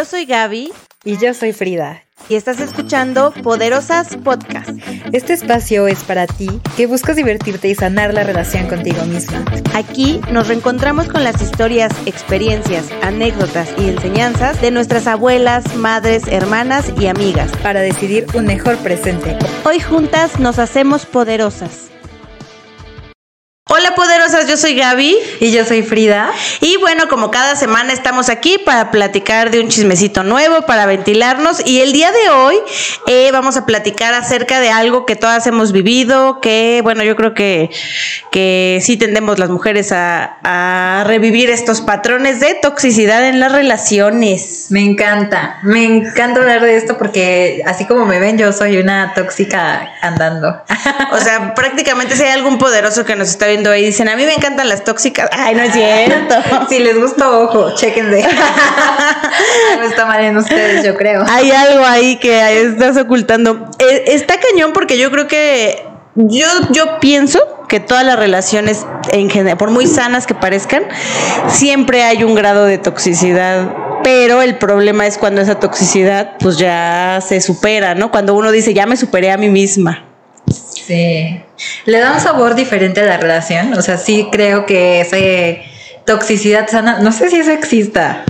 Yo soy Gaby. Y yo soy Frida. Y estás escuchando Poderosas Podcast. Este espacio es para ti que buscas divertirte y sanar la relación contigo misma. Aquí nos reencontramos con las historias, experiencias, anécdotas y enseñanzas de nuestras abuelas, madres, hermanas y amigas. Para decidir un mejor presente. Hoy juntas nos hacemos poderosas. Hola poderosas, yo soy Gaby. Y yo soy Frida. Y bueno, como cada semana estamos aquí para platicar de un chismecito nuevo, para ventilarnos. Y el día de hoy eh, vamos a platicar acerca de algo que todas hemos vivido, que bueno, yo creo que, que sí tendemos las mujeres a, a revivir estos patrones de toxicidad en las relaciones. Me encanta, me encanta hablar de esto porque así como me ven, yo soy una tóxica andando. O sea, prácticamente si hay algún poderoso que nos está viendo y dicen, a mí me encantan las tóxicas. Ay, no es cierto. si les gusta, ojo, chéquense. no está mal en ustedes, yo creo. Hay algo ahí que estás ocultando. Eh, está cañón porque yo creo que yo, yo pienso que todas las relaciones, en general, por muy sanas que parezcan, siempre hay un grado de toxicidad. Pero el problema es cuando esa toxicidad pues ya se supera, ¿no? Cuando uno dice, ya me superé a mí misma. Sí. Le da un sabor diferente a la relación. O sea, sí creo que esa toxicidad sana, no sé si eso exista,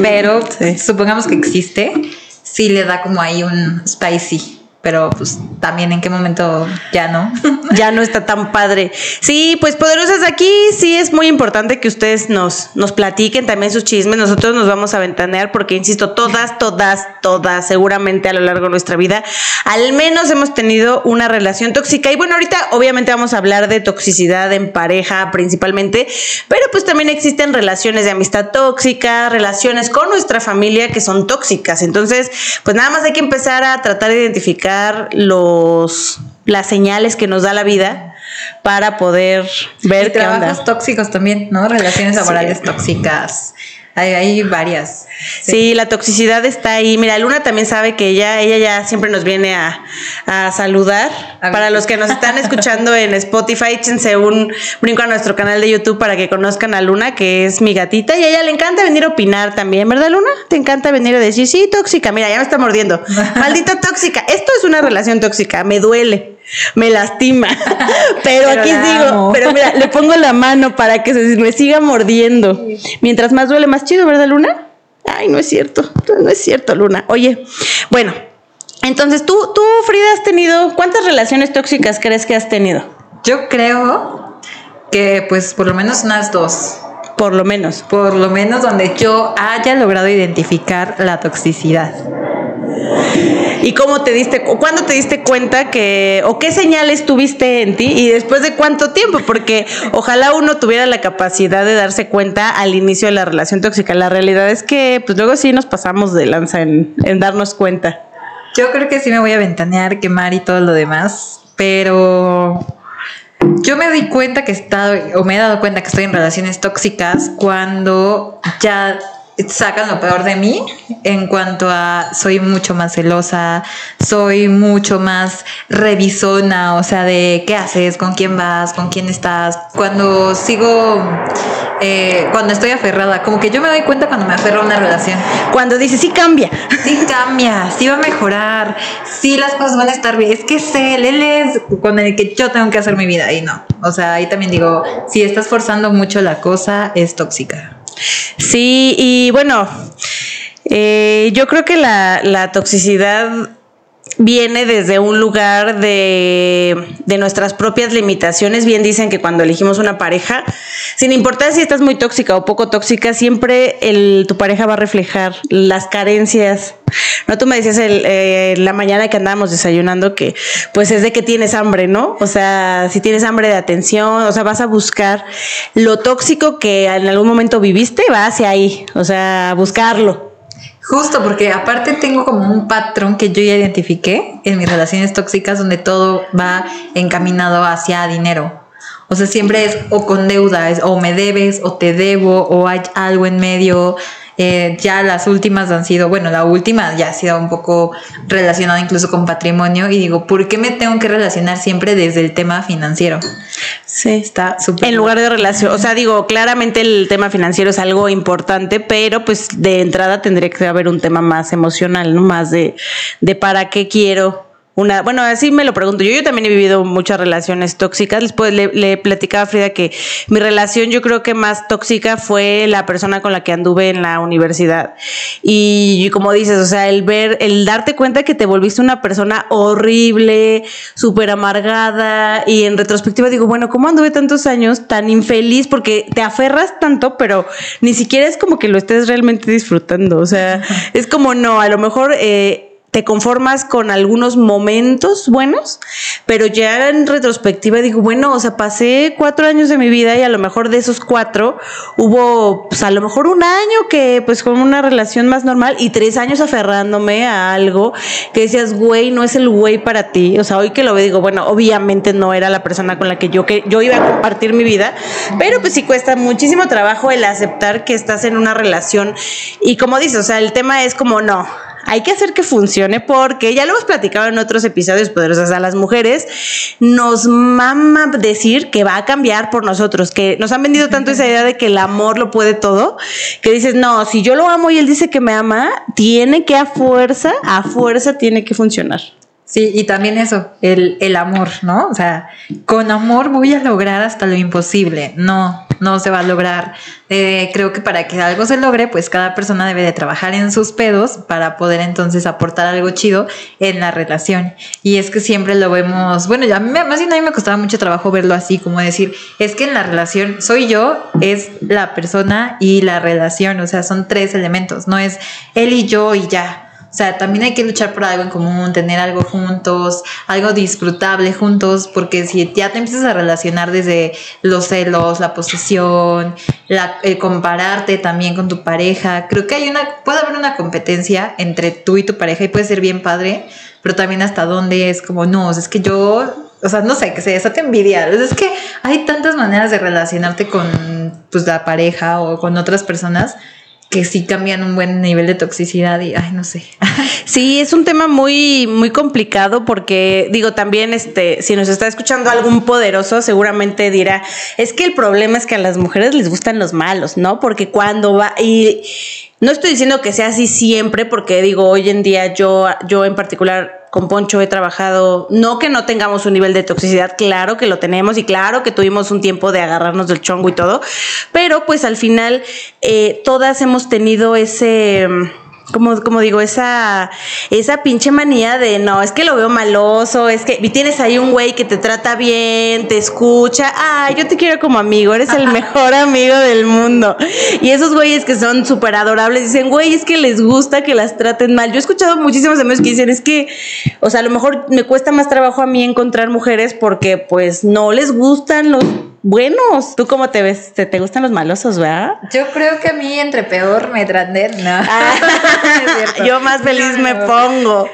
pero supongamos que existe, sí le da como ahí un spicy pero pues también en qué momento ya no. ya no está tan padre. Sí, pues poderosas aquí sí es muy importante que ustedes nos, nos platiquen también sus chismes. Nosotros nos vamos a ventanear porque, insisto, todas, todas, todas, seguramente a lo largo de nuestra vida, al menos hemos tenido una relación tóxica. Y bueno, ahorita obviamente vamos a hablar de toxicidad en pareja principalmente, pero pues también existen relaciones de amistad tóxica, relaciones con nuestra familia que son tóxicas. Entonces, pues nada más hay que empezar a tratar de identificar los las señales que nos da la vida para poder ver y trabajos tóxicos también, ¿no? Relaciones laborales tóxicas. Hay, varias. Sí. la toxicidad está ahí. Mira, Luna también sabe que ella, ella ya siempre nos viene a, saludar. para los que nos están escuchando en Spotify, échense un brinco a nuestro canal de YouTube para que conozcan a Luna, que es mi gatita. Y a ella le encanta venir a opinar también, ¿verdad, Luna? Te encanta venir a decir, sí, tóxica. Mira, ya me está mordiendo. Maldita tóxica. Esto es una relación tóxica. Me duele me lastima. Pero, aquí digo, pero mira, le pongo la mano para que se me siga mordiendo. Mientras más duele, más chido, ¿verdad, Luna? Ay, no es cierto, no es cierto, Luna. Oye, bueno, entonces tú, tú, Frida, has tenido, ¿cuántas relaciones tóxicas crees que has tenido? Yo creo que pues por lo menos unas dos. Por lo menos. Por lo menos donde yo haya logrado identificar la toxicidad. ¿Y cómo te diste, cuándo te diste cuenta que, o qué señales tuviste en ti y después de cuánto tiempo? Porque ojalá uno tuviera la capacidad de darse cuenta al inicio de la relación tóxica. La realidad es que, pues luego sí nos pasamos de lanza en, en darnos cuenta. Yo creo que sí me voy a ventanear, quemar y todo lo demás, pero yo me di cuenta que he estado, o me he dado cuenta que estoy en relaciones tóxicas cuando ya sacan lo peor de mí en cuanto a soy mucho más celosa, soy mucho más revisona, o sea, de qué haces, con quién vas, con quién estás. Cuando sigo, eh, cuando estoy aferrada, como que yo me doy cuenta cuando me aferro a una relación. Cuando dice sí cambia. Sí cambia, sí va a mejorar, sí las cosas van a estar bien. Es que sé, él es con el que yo tengo que hacer mi vida y no. O sea, ahí también digo, si estás forzando mucho la cosa, es tóxica. Sí, y bueno, eh, yo creo que la, la toxicidad viene desde un lugar de, de, nuestras propias limitaciones. Bien dicen que cuando elegimos una pareja, sin importar si estás muy tóxica o poco tóxica, siempre tu pareja va a reflejar las carencias. No, tú me decías el, eh, la mañana que andábamos desayunando que pues es de que tienes hambre, ¿no? O sea, si tienes hambre de atención, o sea, vas a buscar lo tóxico que en algún momento viviste, va hacia ahí, o sea, buscarlo. Justo, porque aparte tengo como un patrón que yo ya identifiqué en mis relaciones tóxicas donde todo va encaminado hacia dinero. O sea, siempre es o con deuda, es o me debes, o te debo, o hay algo en medio. Eh, ya las últimas han sido, bueno, la última ya ha sido un poco relacionada incluso con patrimonio y digo, ¿por qué me tengo que relacionar siempre desde el tema financiero? Sí. Está súper. En lugar de relación, o sea, digo, claramente el tema financiero es algo importante, pero pues de entrada tendría que haber un tema más emocional, ¿no? Más de, de para qué quiero una, bueno, así me lo pregunto. Yo, yo también he vivido muchas relaciones tóxicas. Después le, le platicaba a Frida que mi relación yo creo que más tóxica fue la persona con la que anduve en la universidad. Y, como dices, o sea, el ver, el darte cuenta que te volviste una persona horrible, súper amargada y en retrospectiva digo, bueno, ¿cómo anduve tantos años tan infeliz? Porque te aferras tanto, pero ni siquiera es como que lo estés realmente disfrutando. O sea, es como no, a lo mejor... Eh, te conformas con algunos momentos buenos, pero ya en retrospectiva digo, bueno, o sea, pasé cuatro años de mi vida y a lo mejor de esos cuatro hubo, pues a lo mejor un año que pues con una relación más normal y tres años aferrándome a algo que decías, güey, no es el güey para ti. O sea, hoy que lo veo digo, bueno, obviamente no era la persona con la que yo, que yo iba a compartir mi vida, pero pues sí cuesta muchísimo trabajo el aceptar que estás en una relación y como dices, o sea, el tema es como, no, hay que hacer que funcione porque ya lo hemos platicado en otros episodios poderosos a las mujeres, nos mama decir que va a cambiar por nosotros, que nos han vendido tanto esa idea de que el amor lo puede todo, que dices, no, si yo lo amo y él dice que me ama, tiene que a fuerza, a fuerza tiene que funcionar. Sí, y también eso, el, el, amor, ¿no? O sea, con amor voy a lograr hasta lo imposible. No, no se va a lograr. Eh, creo que para que algo se logre, pues cada persona debe de trabajar en sus pedos para poder entonces aportar algo chido en la relación. Y es que siempre lo vemos, bueno, ya más bien a mí me costaba mucho trabajo verlo así, como decir, es que en la relación soy yo, es la persona y la relación, o sea, son tres elementos, no es él y yo y ya o sea, también hay que luchar por algo en común, tener algo juntos, algo disfrutable juntos, porque si ya te empiezas a relacionar desde los celos, la posesión, la, el compararte también con tu pareja, creo que hay una, puede haber una competencia entre tú y tu pareja y puede ser bien padre, pero también hasta dónde es como, no, es que yo o sea, no sé, que se desate envidia. Es que hay tantas maneras de relacionarte con pues, la pareja o con otras personas que sí cambian un buen nivel de toxicidad y ay, no sé. Sí, es un tema muy muy complicado porque digo también este si nos está escuchando algún poderoso seguramente dirá, es que el problema es que a las mujeres les gustan los malos, ¿no? Porque cuando va y no estoy diciendo que sea así siempre porque digo, hoy en día yo yo en particular con Poncho he trabajado, no que no tengamos un nivel de toxicidad, claro que lo tenemos y claro que tuvimos un tiempo de agarrarnos del chongo y todo, pero pues al final eh, todas hemos tenido ese como, como digo, esa, esa pinche manía de no, es que lo veo maloso, es que y tienes ahí un güey que te trata bien, te escucha, ah, yo te quiero como amigo, eres el mejor amigo del mundo. Y esos güeyes que son súper adorables dicen, güey, es que les gusta que las traten mal. Yo he escuchado muchísimos amigos que dicen, es que, o sea, a lo mejor me cuesta más trabajo a mí encontrar mujeres porque pues no les gustan los buenos. ¿Tú cómo te ves? ¿Te, te gustan los malosos, verdad? Yo creo que a mí entre peor me traten, no. Ah, yo más feliz me pongo.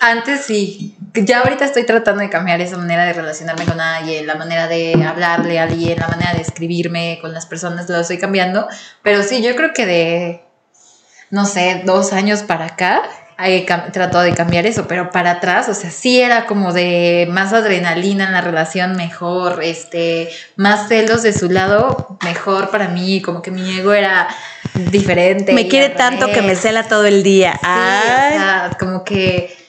Antes sí. Ya ahorita estoy tratando de cambiar esa manera de relacionarme con alguien, la manera de hablarle a alguien, la manera de escribirme con las personas, lo estoy cambiando. Pero sí, yo creo que de, no sé, dos años para acá, he tratado de cambiar eso, pero para atrás, o sea, sí era como de más adrenalina en la relación, mejor, este, más celos de su lado, mejor para mí, como que mi ego era diferente. Me quiere tanto que me cela todo el día. Sí, como que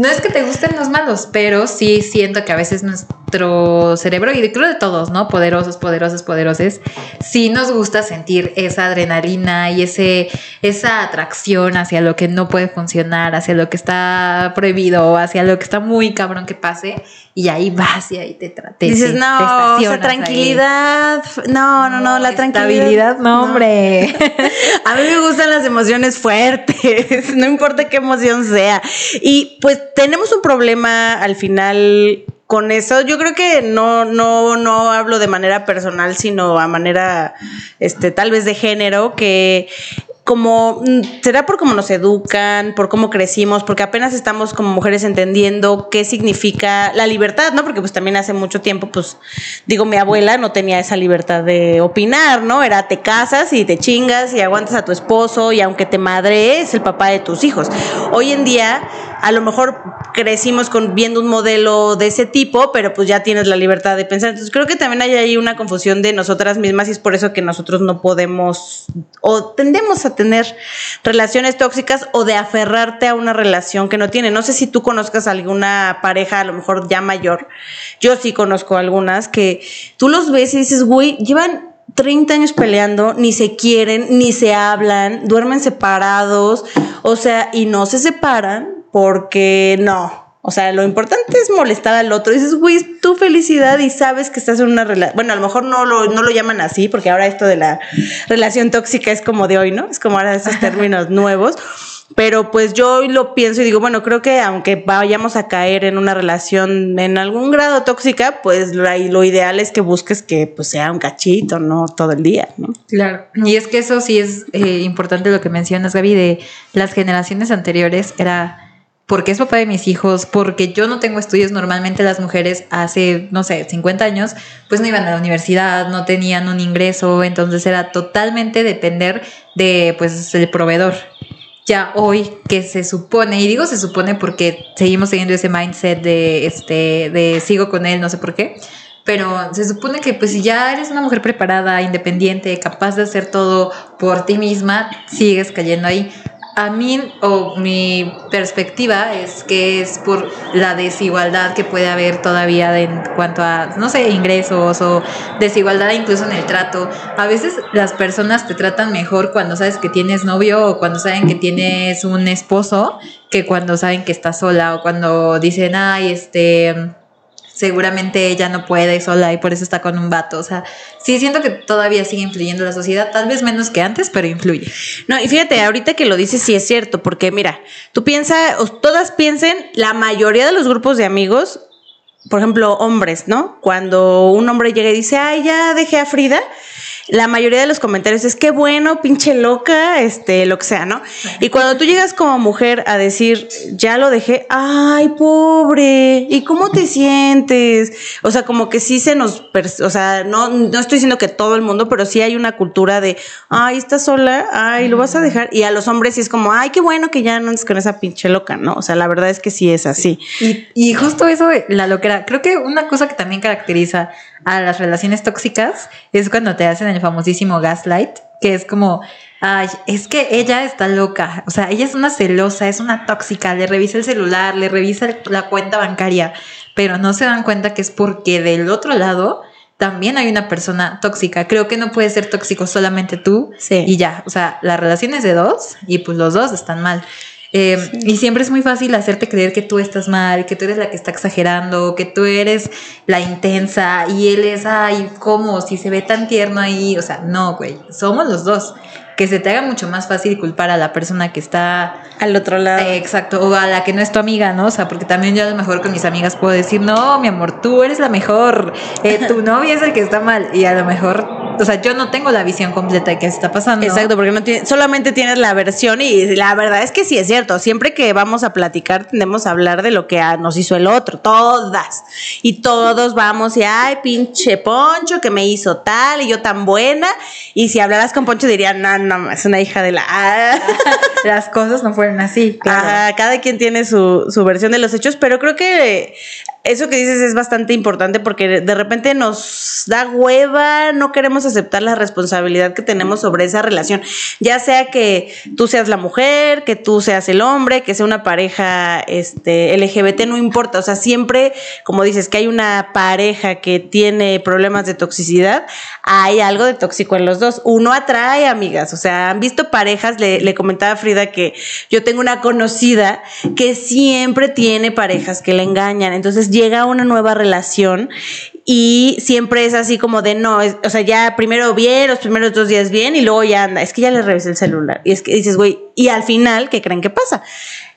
no es que te gusten los malos, pero sí siento que a veces nuestro cerebro, y creo de todos, ¿no? Poderosos, poderosos, poderosos, sí nos gusta sentir esa adrenalina y ese, esa atracción hacia lo que no puede funcionar, hacia lo que está prohibido, hacia lo que está muy cabrón que pase, y ahí vas y ahí te trates. Dices, no, esa tranquilidad, no, no, no, la tranquilidad. Estabilidad, no, hombre. a mí me gustan las emociones fuertes, no importa qué emoción sea. Y pues tenemos un problema al final con eso. Yo creo que no, no, no hablo de manera personal, sino a manera, este, tal vez de género, que como mm, será por cómo nos educan, por cómo crecimos, porque apenas estamos como mujeres entendiendo qué significa la libertad, ¿no? Porque pues también hace mucho tiempo, pues digo, mi abuela no tenía esa libertad de opinar, ¿no? Era te casas y te chingas y aguantas a tu esposo y aunque te madre es el papá de tus hijos. Hoy en día a lo mejor crecimos viendo un modelo de ese tipo, pero pues ya tienes la libertad de pensar. Entonces creo que también hay ahí una confusión de nosotras mismas y es por eso que nosotros no podemos o tendemos a tener relaciones tóxicas o de aferrarte a una relación que no tiene. No sé si tú conozcas alguna pareja, a lo mejor ya mayor. Yo sí conozco algunas que tú los ves y dices, güey, llevan 30 años peleando, ni se quieren, ni se hablan, duermen separados, o sea, y no se separan porque no. O sea, lo importante es molestar al otro. Dices, güey, es tu felicidad y sabes que estás en una relación. Bueno, a lo mejor no lo, no lo llaman así, porque ahora esto de la relación tóxica es como de hoy, ¿no? Es como ahora esos términos nuevos. Pero pues yo hoy lo pienso y digo, bueno, creo que aunque vayamos a caer en una relación en algún grado tóxica, pues lo, lo ideal es que busques que pues sea un cachito, no todo el día, ¿no? Claro. Y es que eso sí es eh, importante lo que mencionas, Gaby, de las generaciones anteriores era porque es papá de mis hijos, porque yo no tengo estudios, normalmente las mujeres hace, no sé, 50 años, pues no iban a la universidad, no tenían un ingreso, entonces era totalmente depender de, pues, el proveedor. Ya hoy que se supone, y digo se supone porque seguimos teniendo ese mindset de, este, de sigo con él, no sé por qué, pero se supone que pues si ya eres una mujer preparada, independiente, capaz de hacer todo por ti misma, sigues cayendo ahí a mí o mi perspectiva es que es por la desigualdad que puede haber todavía en cuanto a, no sé, ingresos o desigualdad incluso en el trato. A veces las personas te tratan mejor cuando sabes que tienes novio o cuando saben que tienes un esposo que cuando saben que estás sola o cuando dicen, ay, este seguramente ella no puede sola y por eso está con un vato. O sea, sí siento que todavía sigue influyendo la sociedad, tal vez menos que antes, pero influye. No, y fíjate, ahorita que lo dices sí es cierto, porque mira, tú piensas, o todas piensen, la mayoría de los grupos de amigos, por ejemplo, hombres, ¿no? Cuando un hombre llega y dice, ay, ya dejé a Frida, la mayoría de los comentarios es que bueno, pinche loca, este, lo que sea, ¿no? Y cuando tú llegas como mujer a decir, ya lo dejé, ay, pobre, ¿y cómo te sientes? O sea, como que sí se nos, o sea, no, no estoy diciendo que todo el mundo, pero sí hay una cultura de, ay, estás sola, ay, lo vas a dejar. Y a los hombres sí es como, ay, qué bueno que ya no andes con esa pinche loca, ¿no? O sea, la verdad es que sí es así. Y, justo eso la creo que una cosa que también caracteriza a las relaciones tóxicas es cuando te hacen el famosísimo gaslight, que es como, ay, es que ella está loca, o sea, ella es una celosa, es una tóxica, le revisa el celular, le revisa la cuenta bancaria, pero no se dan cuenta que es porque del otro lado también hay una persona tóxica. Creo que no puede ser tóxico solamente tú y ya, o sea, la relación es de dos y pues los dos están mal. Eh, y siempre es muy fácil hacerte creer que tú estás mal, que tú eres la que está exagerando, que tú eres la intensa y él es, ay, ¿cómo? Si se ve tan tierno ahí. O sea, no, güey, somos los dos que se te haga mucho más fácil culpar a la persona que está al otro lado. exacto, o a la que no es tu amiga, ¿no? O sea, porque también yo a lo mejor con mis amigas puedo decir, no, mi amor, tú eres la mejor, eh, tu novia es el que está mal, y a lo mejor, o sea, yo no tengo la visión completa de qué está pasando. Exacto, porque no tiene, solamente tienes la versión y la verdad es que sí es cierto, siempre que vamos a platicar tendemos a hablar de lo que nos hizo el otro, todas, y todos vamos y, ay, pinche Poncho que me hizo tal y yo tan buena, y si hablaras con Poncho dirían, no, no, es una hija de la... Las cosas no fueron así. Claro. cada quien tiene su, su versión de los hechos, pero creo que eso que dices es bastante importante porque de repente nos da hueva, no queremos aceptar la responsabilidad que tenemos sobre esa relación, ya sea que tú seas la mujer, que tú seas el hombre, que sea una pareja este, LGBT, no importa, o sea, siempre, como dices, que hay una pareja que tiene problemas de toxicidad, hay algo de tóxico en los dos, uno atrae amigas, o sea, han visto parejas, le, le comentaba a Frida que yo tengo una conocida que siempre tiene parejas que le engañan, entonces llega una nueva relación y siempre es así como de no, o sea, ya primero bien, los primeros dos días bien y luego ya anda, es que ya le revisé el celular. Y es que dices, güey, y al final, ¿qué creen que pasa?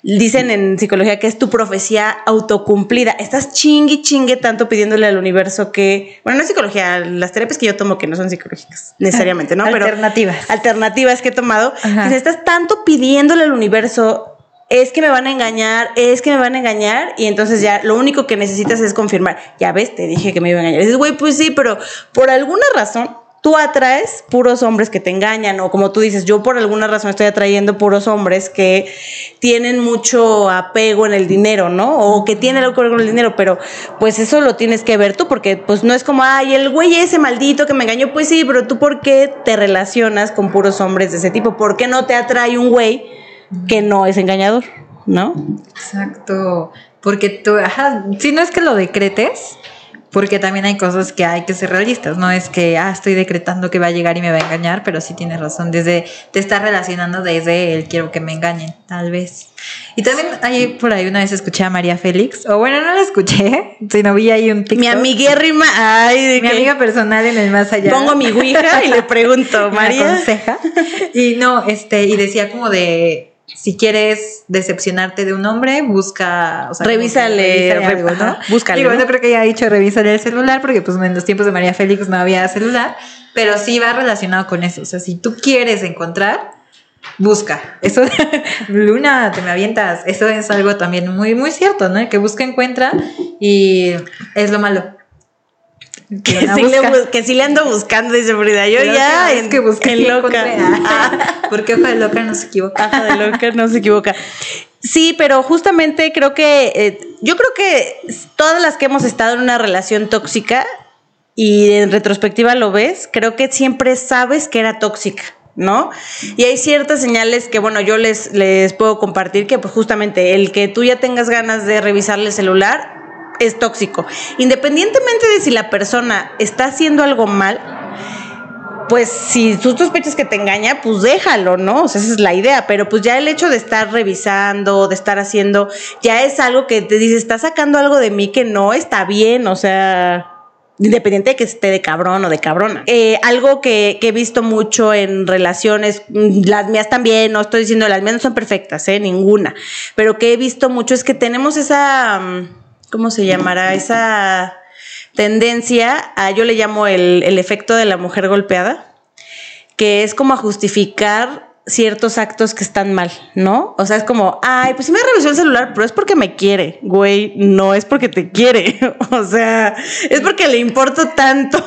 Dicen en psicología que es tu profecía autocumplida. Estás chingue chingue tanto pidiéndole al universo que, bueno, no es psicología, las terapias que yo tomo que no son psicológicas necesariamente, ¿no? Alternativas. Pero alternativas que he tomado. estás tanto pidiéndole al universo es que me van a engañar, es que me van a engañar, y entonces ya lo único que necesitas es confirmar. Ya ves, te dije que me iba a engañar. dices, güey, pues sí, pero por alguna razón tú atraes puros hombres que te engañan o como tú dices, yo por alguna razón estoy atrayendo puros hombres que tienen mucho apego en el dinero, ¿no? O que tienen algo que ver con el dinero, pero pues eso lo tienes que ver tú porque pues no es como, ay, el güey ese maldito que me engañó, pues sí, pero tú por qué te relacionas con puros hombres de ese tipo? ¿Por qué no te atrae un güey que no es engañador, ¿no? Exacto, porque tú, ajá, si no es que lo decretes, porque también hay cosas que hay que ser realistas, no es que, ah, estoy decretando que va a llegar y me va a engañar, pero sí tienes razón, desde, te estás relacionando desde el quiero que me engañen, tal vez. Y también ahí por ahí una vez escuché a María Félix, o bueno, no la escuché, sino vi ahí un TikTok. Mi amiguérrima, ay, mi amiga personal en el más allá. Pongo mi ouija y le pregunto, María. Me aconseja. Y no, este, y decía como de si quieres decepcionarte de un hombre, busca, o sea, revísale, revísale algo, ¿no? Búscale. Digo, no creo que haya dicho revísale el celular, porque pues en los tiempos de María Félix no había celular, pero sí va relacionado con eso. O sea, si tú quieres encontrar, busca. Eso, Luna, te me avientas. Eso es algo también muy, muy cierto, ¿no? El que busca encuentra y es lo malo. Que, sí le, que, sí le, ando buscando, dice Frida. Yo ya es que busqué en loca. Porque ojo de loca no se equivoca. Ojo de loca no se equivoca. Sí, pero justamente creo que eh, yo creo que todas las que hemos estado en una relación tóxica y en retrospectiva lo ves, creo que siempre sabes que era tóxica. ¿no? Y hay ciertas señales que, bueno, yo les, les puedo compartir que pues justamente el que tú ya tengas ganas de revisarle el celular es tóxico. Independientemente de si la persona está haciendo algo mal, pues si tú sospechas que te engaña, pues déjalo, ¿no? O sea, esa es la idea, pero pues ya el hecho de estar revisando, de estar haciendo, ya es algo que te dice, está sacando algo de mí que no está bien, o sea, independiente de que esté de cabrón o de cabrona. Eh, algo que, he visto mucho en relaciones, mm, las mías también, no estoy diciendo las mías no son perfectas, ¿eh? Ninguna, pero que he visto mucho es que tenemos esa... Mm, ¿cómo se llamará? Esa tendencia a, yo le llamo el, el efecto de la mujer golpeada, que es como a justificar ciertos actos que están mal, ¿no? O sea, es como, ay, pues sí me revisó el celular, pero es porque me quiere, güey, no es porque te quiere, o sea, es porque le importo tanto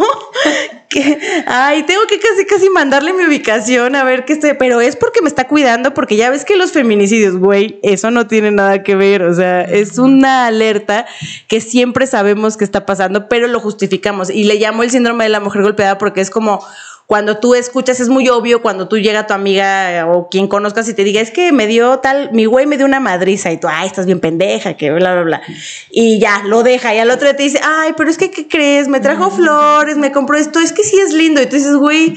que, ay, tengo que casi, casi mandarle mi ubicación a ver qué esté, pero es porque me está cuidando, porque ya ves que los feminicidios, güey, eso no tiene nada que ver, o sea, es una alerta que siempre sabemos que está pasando, pero lo justificamos. Y le llamo el síndrome de la mujer golpeada porque es como cuando tú escuchas es muy obvio cuando tú llega tu amiga o quien conozcas y te diga, es que me dio tal, mi güey me dio una madriza y tú, ay, estás bien pendeja, que bla, bla, bla. Y ya, lo deja y al otro día te dice, ay, pero es que, ¿qué crees? Me trajo flores, me compró esto, es que sí es lindo. Y tú dices, güey,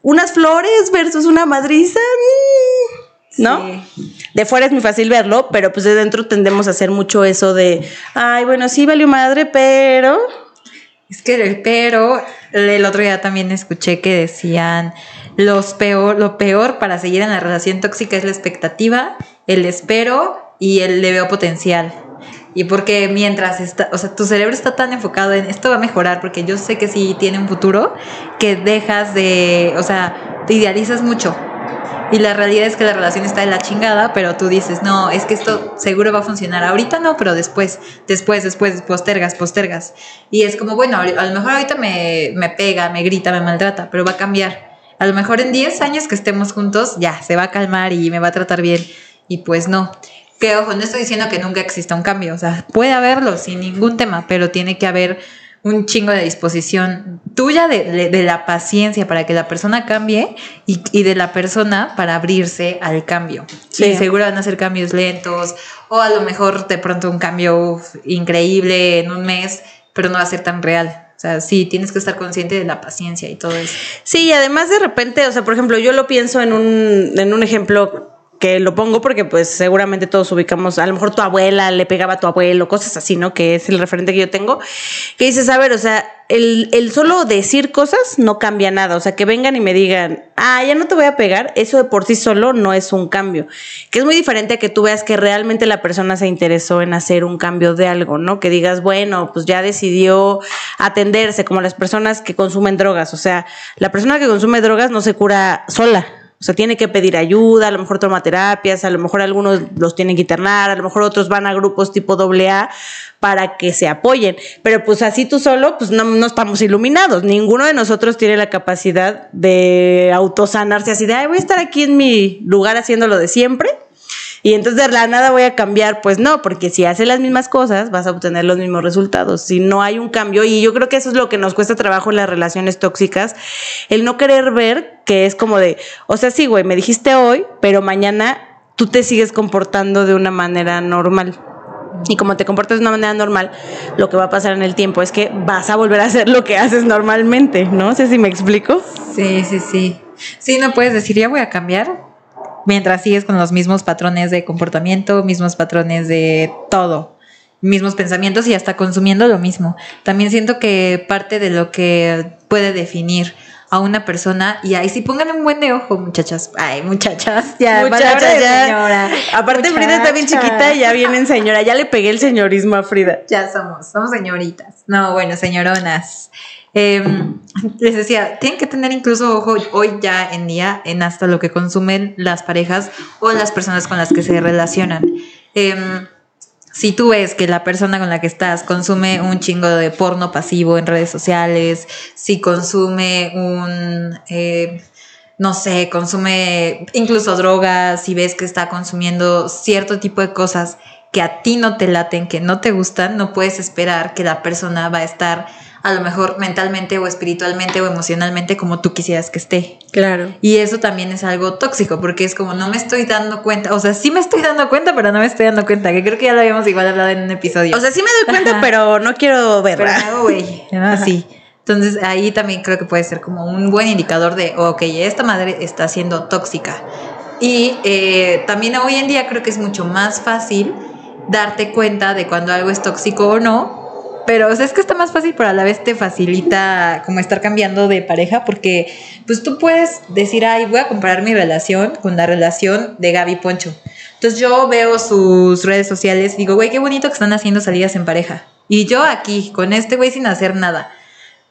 unas flores versus una madriza. Mm", ¿no? De fuera es muy fácil verlo, pero pues de dentro tendemos a hacer mucho eso de, ay, bueno, sí valió madre, pero es que, pero el otro día también escuché que decían los peor, lo peor para seguir en la relación tóxica es la expectativa, el espero y el le veo potencial. Y porque mientras está, o sea, tu cerebro está tan enfocado en esto va a mejorar, porque yo sé que sí tiene un futuro, que dejas de, o sea, te idealizas mucho. Y la realidad es que la relación está de la chingada, pero tú dices, no, es que esto seguro va a funcionar. Ahorita no, pero después, después, después, postergas, postergas. Y es como, bueno, a lo mejor ahorita me, me pega, me grita, me maltrata, pero va a cambiar. A lo mejor en 10 años que estemos juntos, ya, se va a calmar y me va a tratar bien. Y pues no. Que ojo, no estoy diciendo que nunca exista un cambio, o sea, puede haberlo sin ningún tema, pero tiene que haber un chingo de disposición tuya de, de, la paciencia para que la persona cambie y, y, de la persona para abrirse al cambio. Sí. Y seguro van a ser cambios lentos o a lo mejor de pronto un cambio increíble en un mes, pero no va a ser tan real. O sea, sí, tienes que estar consciente de la paciencia y todo eso. Sí, y además de repente, o sea, por ejemplo, yo lo pienso en un, en un ejemplo que lo pongo porque pues seguramente todos ubicamos, a lo mejor tu abuela le pegaba a tu abuelo, cosas así, ¿no? Que es el referente que yo tengo, que dices, a ver, o sea, el, el, solo decir cosas no cambia nada, o sea, que vengan y me digan, ah, ya no te voy a pegar, eso de por sí solo no es un cambio, que es muy diferente a que tú veas que realmente la persona se interesó en hacer un cambio de algo, ¿no? Que digas, bueno, pues ya decidió atenderse, como las personas que consumen drogas, o sea, la persona que consume drogas no se cura sola, sea, tiene que pedir ayuda, a lo mejor toma terapias, a lo mejor algunos los tienen que internar, a lo mejor otros van a grupos tipo AA para que se apoyen. Pero pues así tú solo, pues no, no estamos iluminados. Ninguno de nosotros tiene la capacidad de autosanarse así de, ay, voy a estar aquí en mi lugar haciéndolo de siempre y entonces de la nada voy a cambiar, pues no, porque si haces las mismas cosas vas a obtener los mismos resultados. Si no hay un cambio, y yo creo que eso es lo que nos cuesta trabajo en las relaciones tóxicas, el no querer ver que es como de, o sea, sí, güey, me dijiste hoy, pero mañana tú te sigues comportando de una manera normal. Y como te comportas de una manera normal, lo que va a pasar en el tiempo es que vas a volver a hacer lo que haces normalmente, ¿no? sé si me explico. Sí, sí, sí. Sí, no puedes decir, ya voy a cambiar, mientras sigues con los mismos patrones de comportamiento, mismos patrones de todo, mismos pensamientos y hasta consumiendo lo mismo. También siento que parte de lo que puede definir a una persona y ahí sí pongan un buen de ojo, muchachas. Ay, muchachas, ya, muchachas, ya. Señora. Aparte Frida está bien chiquita y ya vienen señora, ya le pegué el señorismo a Frida. Ya somos, somos señoritas. No, bueno, señoronas. Em, les decía, tienen que tener incluso ojo hoy ya en día en hasta lo que consumen las parejas o las personas con las que se relacionan. Em, si tú ves que la persona con la que estás consume un chingo de porno pasivo en redes sociales, si consume un, eh, no sé, consume incluso drogas, si ves que está consumiendo cierto tipo de cosas que a ti no te laten, que no te gustan, no puedes esperar que la persona va a estar a lo mejor mentalmente o espiritualmente o emocionalmente como tú quisieras que esté. Claro. Y eso también es algo tóxico porque es como no me estoy dando cuenta, o sea, sí me estoy dando cuenta, pero no me estoy dando cuenta, que creo que ya lo habíamos igual hablado en un episodio. O sea, sí me doy cuenta, pero no quiero verla. Pero hago güey, así. Entonces ahí también creo que puede ser como un buen indicador de, ok, esta madre está siendo tóxica. Y eh, también hoy en día creo que es mucho más fácil darte cuenta de cuando algo es tóxico o no, pero es que está más fácil, pero a la vez te facilita como estar cambiando de pareja porque pues tú puedes decir, ay, voy a comparar mi relación con la relación de Gaby Poncho. Entonces yo veo sus redes sociales y digo, güey, qué bonito que están haciendo salidas en pareja. Y yo aquí, con este güey sin hacer nada.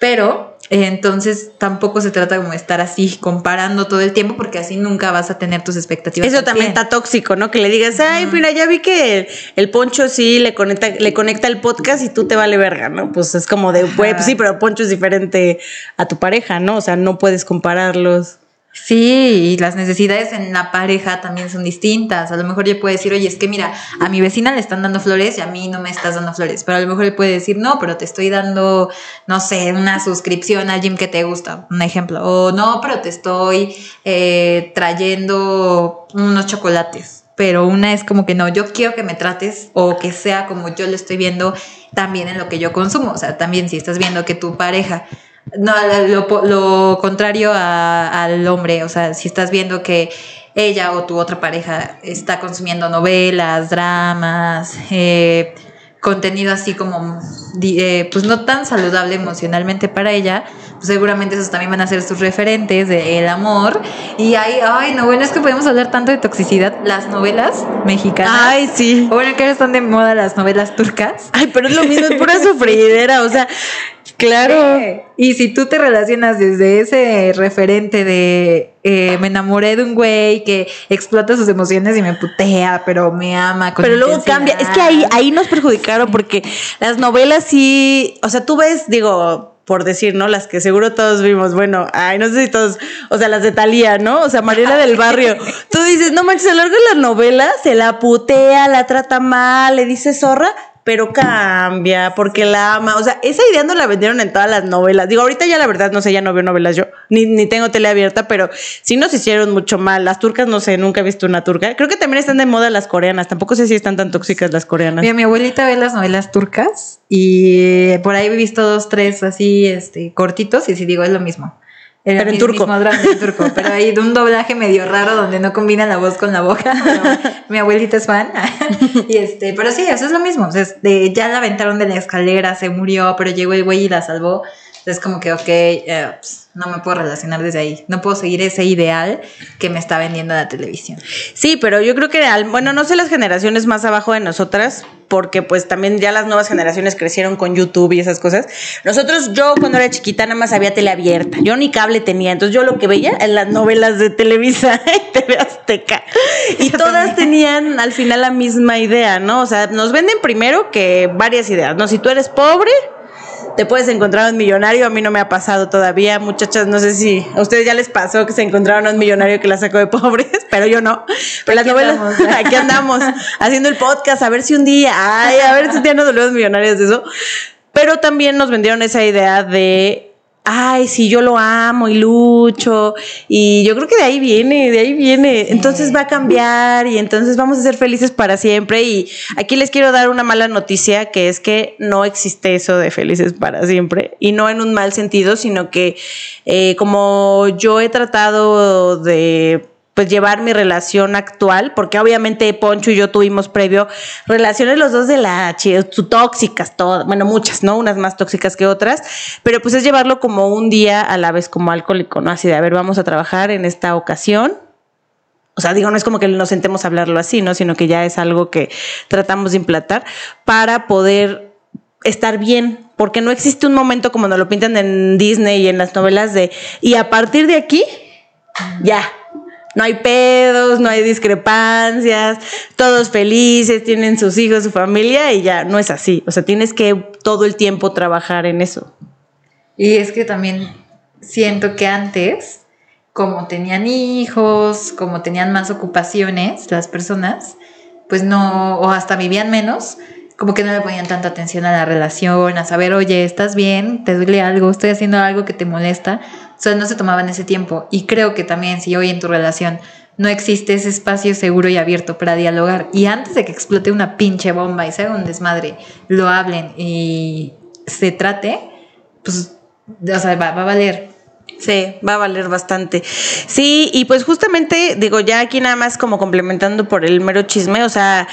Pero eh, entonces tampoco se trata como de estar así comparando todo el tiempo porque así nunca vas a tener tus expectativas. Eso también está tóxico, ¿no? Que le digas, ay, mira, ya vi que el, poncho sí le conecta, le conecta el podcast y tú te vale verga, ¿no? Pues es como de, pues sí, pero poncho es diferente a tu pareja, ¿no? O sea, no puedes compararlos. Sí, y las necesidades en la pareja también son distintas. A lo mejor yo puedo decir, oye, es que mira, a mi vecina le están dando flores y a mí no me estás dando flores. Pero a lo mejor él puede decir, no, pero te estoy dando, no sé, una suscripción al gym que te gusta, un ejemplo. O no, pero te estoy eh, trayendo unos chocolates. Pero una es como que no, yo quiero que me trates o que sea como yo lo estoy viendo también en lo que yo consumo. O sea, también si estás viendo que tu pareja no, lo, contrario al hombre, o sea, si estás viendo que ella o tu otra pareja está consumiendo novelas, dramas, eh, contenido así como, eh, pues no tan saludable emocionalmente para ella, seguramente esos también van a ser sus referentes del amor. Y hay, ay, no, bueno, es que podemos hablar tanto de toxicidad. Las novelas mexicanas. Ay, sí. O bueno, que ahora están de moda las novelas turcas. Ay, pero es lo mismo, es pura sufridera, o sea, Claro. Y si tú te relacionas desde ese referente de eh, me enamoré de un güey que explota sus emociones y me putea, pero me ama. pero luego cambia. Es que ahí, ahí nos perjudicaron porque las novelas sí, o sea, tú ves, digo, por decir, ¿no? Las que seguro todos vimos, bueno, ay, no sé si todos, o sea, las de Talía, ¿no? O sea, Mariela del Barrio. Tú dices, no manches, a lo largo de la novela se la putea, la trata mal, le dice zorra, pero cambia porque la ama. O sea, esa idea no la vendieron en todas las novelas. Digo, ahorita ya la verdad, no sé, ya no veo novelas yo, ni, ni tengo tele abierta, pero sí nos hicieron mucho mal. Las turcas, no sé, nunca he visto una turca. Creo que también están de moda las coreanas. Tampoco sé si están tan tóxicas las coreanas. Mira, mi abuelita ve las novelas turcas y por ahí he visto dos, tres así, este, cortitos y si digo es lo mismo pero en turco. turco. Pero hay de un doblaje medio raro donde no combina la voz con la boca. mi abuelita es fan. y este, pero sí, eso es lo mismo. O sea, ya la aventaron de la escalera, se murió, pero llegó el güey y la salvó. Es como que, ok, eh, pues, no me puedo relacionar desde ahí. No puedo seguir ese ideal que me está vendiendo la televisión. Sí, pero yo creo que, bueno, no sé las generaciones más abajo de nosotras, porque pues también ya las nuevas generaciones crecieron con YouTube y esas cosas. Nosotros, yo cuando era chiquita nada más había tele abierta, yo ni cable tenía, entonces yo lo que veía en las novelas de Televisa y TV Azteca. Y todas tenían al final la misma idea, ¿no? O sea, nos venden primero que varias ideas, ¿no? Si tú eres pobre, te puedes encontrar un millonario. A mí no me ha pasado todavía, muchachas. No sé si a ustedes ya les pasó que se encontraron a un millonario que la sacó de pobres, pero yo no. Pero las novelas, aquí andamos haciendo el podcast, a ver si un día, ay, a ver si un día nos volvemos millonarios de eso. Pero también nos vendieron esa idea de ay, sí, yo lo amo y lucho. Y yo creo que de ahí viene, de ahí viene. Entonces va a cambiar y entonces vamos a ser felices para siempre. Y aquí les quiero dar una mala noticia, que es que no existe eso de felices para siempre. Y no en un mal sentido, sino que eh, como yo he tratado de pues llevar mi relación actual, porque obviamente Poncho y yo tuvimos previo relaciones los dos de la tóxicas, todas, bueno, muchas, ¿no? Unas más tóxicas que otras, pero pues es llevarlo como un día a la vez como alcohólico, ¿no? Así de, a ver, vamos a trabajar en esta ocasión. O sea, digo, no es como que nos sentemos a hablarlo así, ¿no? Sino que ya es algo que tratamos de implantar para poder estar bien, porque no existe un momento como nos lo pintan en Disney y en las novelas de, y a partir de aquí, ya, no hay pedos, no hay discrepancias, todos felices, tienen sus hijos, su familia y ya no es así. O sea, tienes que todo el tiempo trabajar en eso. Y es que también siento que antes, como tenían hijos, como tenían más ocupaciones las personas, pues no, o hasta vivían menos, como que no le ponían tanta atención a la relación, a saber, oye, ¿estás bien? ¿Te duele algo? ¿Estoy haciendo algo que te molesta? Sea, no se tomaban ese tiempo. Y creo que también si hoy en tu relación no existe ese espacio seguro y abierto para dialogar y antes de que explote una pinche bomba y se haga un desmadre, lo hablen y se trate, pues, o sea, va a valer Sí, va a valer bastante. Sí, y pues justamente, digo, ya aquí nada más como complementando por el mero chisme, o sea,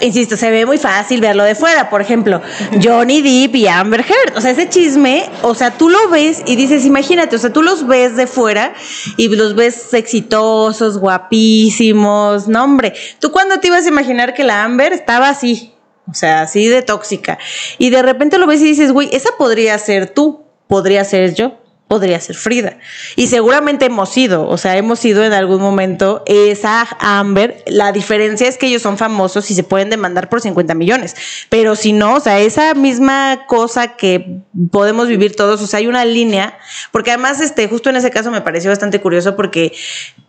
insisto, se ve muy fácil verlo de fuera. Por ejemplo, Johnny Depp y Amber Heard. O sea, ese chisme, o sea, tú lo ves y dices, imagínate, o sea, tú los ves de fuera y los ves exitosos, guapísimos. No, hombre, ¿tú cuándo te ibas a imaginar que la Amber estaba así? O sea, así de tóxica. Y de repente lo ves y dices, güey, esa podría ser tú, podría ser yo podría ser Frida. Y seguramente hemos sido, o sea, hemos sido en algún momento esa Amber. La diferencia es que ellos son famosos y se pueden demandar por 50 millones. Pero si no, o sea, esa misma cosa que podemos vivir todos, o sea, hay una línea, porque además, este, justo en ese caso me pareció bastante curioso porque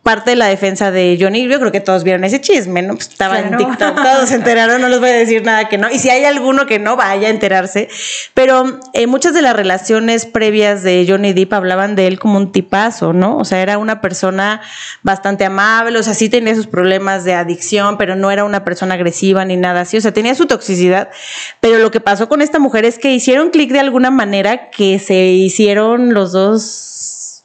parte de la defensa de Johnny, yo creo que todos vieron ese chisme, ¿no? Pues estaba en TikTok, todos se enteraron, no les voy a decir nada que no. Y si hay alguno que no, vaya a enterarse. Pero eh, muchas de las relaciones previas de Johnny Depp hablaban de él como un tipazo, ¿no? O sea, era una persona bastante amable, o sea, sí tenía sus problemas de adicción, pero no era una persona agresiva ni nada así, o sea, tenía su toxicidad. Pero lo que pasó con esta mujer es que hicieron clic de alguna manera que se hicieron los dos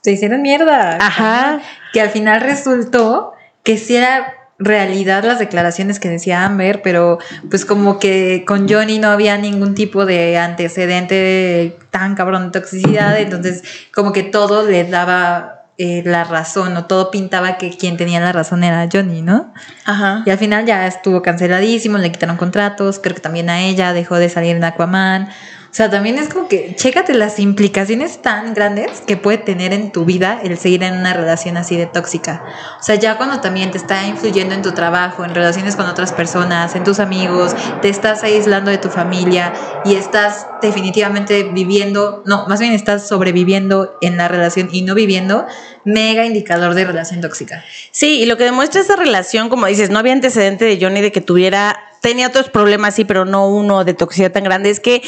se hicieron mierda. Ajá. Que al final resultó que sí era realidad las declaraciones que decía Amber, pero pues como que con Johnny no había ningún tipo de antecedente tan cabrón de toxicidad, entonces como que todo le daba eh, la razón o todo pintaba que quien tenía la razón era Johnny, ¿no? Ajá. Y al final ya estuvo canceladísimo, le quitaron contratos, creo que también a ella dejó de salir en Aquaman. O sea, también es como que chécate las implicaciones tan grandes que puede tener en tu vida el seguir en una relación así de tóxica. O sea, ya cuando también te está influyendo en tu trabajo, en relaciones con otras personas, en tus amigos, te estás aislando de tu familia y estás definitivamente viviendo, no, más bien estás sobreviviendo en la relación y no viviendo, mega indicador de relación tóxica. Sí, y lo que demuestra esa relación, como dices, no había antecedente de Johnny de que tuviera tenía otros problemas, sí, pero no uno de toxicidad tan grande. Es que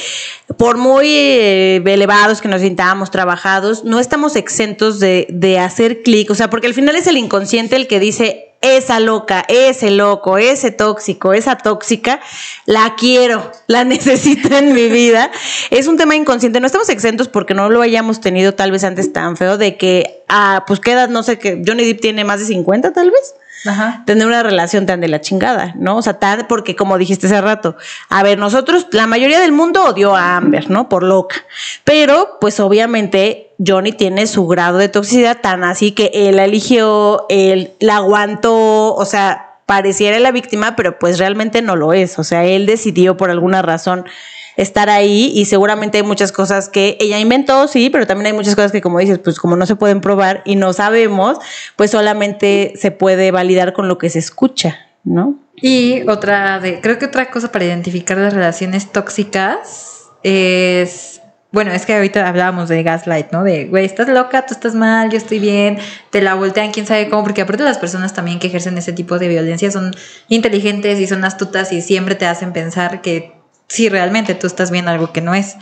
por muy eh, elevados que nos sintamos trabajados, no estamos exentos de, de hacer clic. O sea, porque al final es el inconsciente el que dice, esa loca, ese loco, ese tóxico, esa tóxica, la quiero, la necesito en mi vida. Es un tema inconsciente, no estamos exentos porque no lo hayamos tenido tal vez antes tan feo de que, ah, pues queda, no sé qué, Johnny Depp tiene más de 50 tal vez. Tener una relación tan de la chingada, ¿no? O sea, tan, porque como dijiste hace rato, a ver, nosotros, la mayoría del mundo odió a Amber, ¿no? Por loca. Pero, pues obviamente, Johnny tiene su grado de toxicidad tan así que él eligió, él la aguantó, o sea, pareciera la víctima, pero pues realmente no lo es. O sea, él decidió por alguna razón estar ahí y seguramente hay muchas cosas que ella inventó, sí, pero también hay muchas cosas que como dices, pues como no se pueden probar y no sabemos, pues solamente se puede validar con lo que se escucha, ¿no? Y otra de, creo que otra cosa para identificar las relaciones tóxicas es bueno, es que ahorita hablábamos de gaslight, ¿no? De, güey, estás loca, tú estás mal, yo estoy bien, te la voltean, quién sabe cómo, porque aparte las personas también que ejercen ese tipo de violencia son inteligentes y son astutas y siempre te hacen pensar que sí, realmente tú estás viendo algo que no es.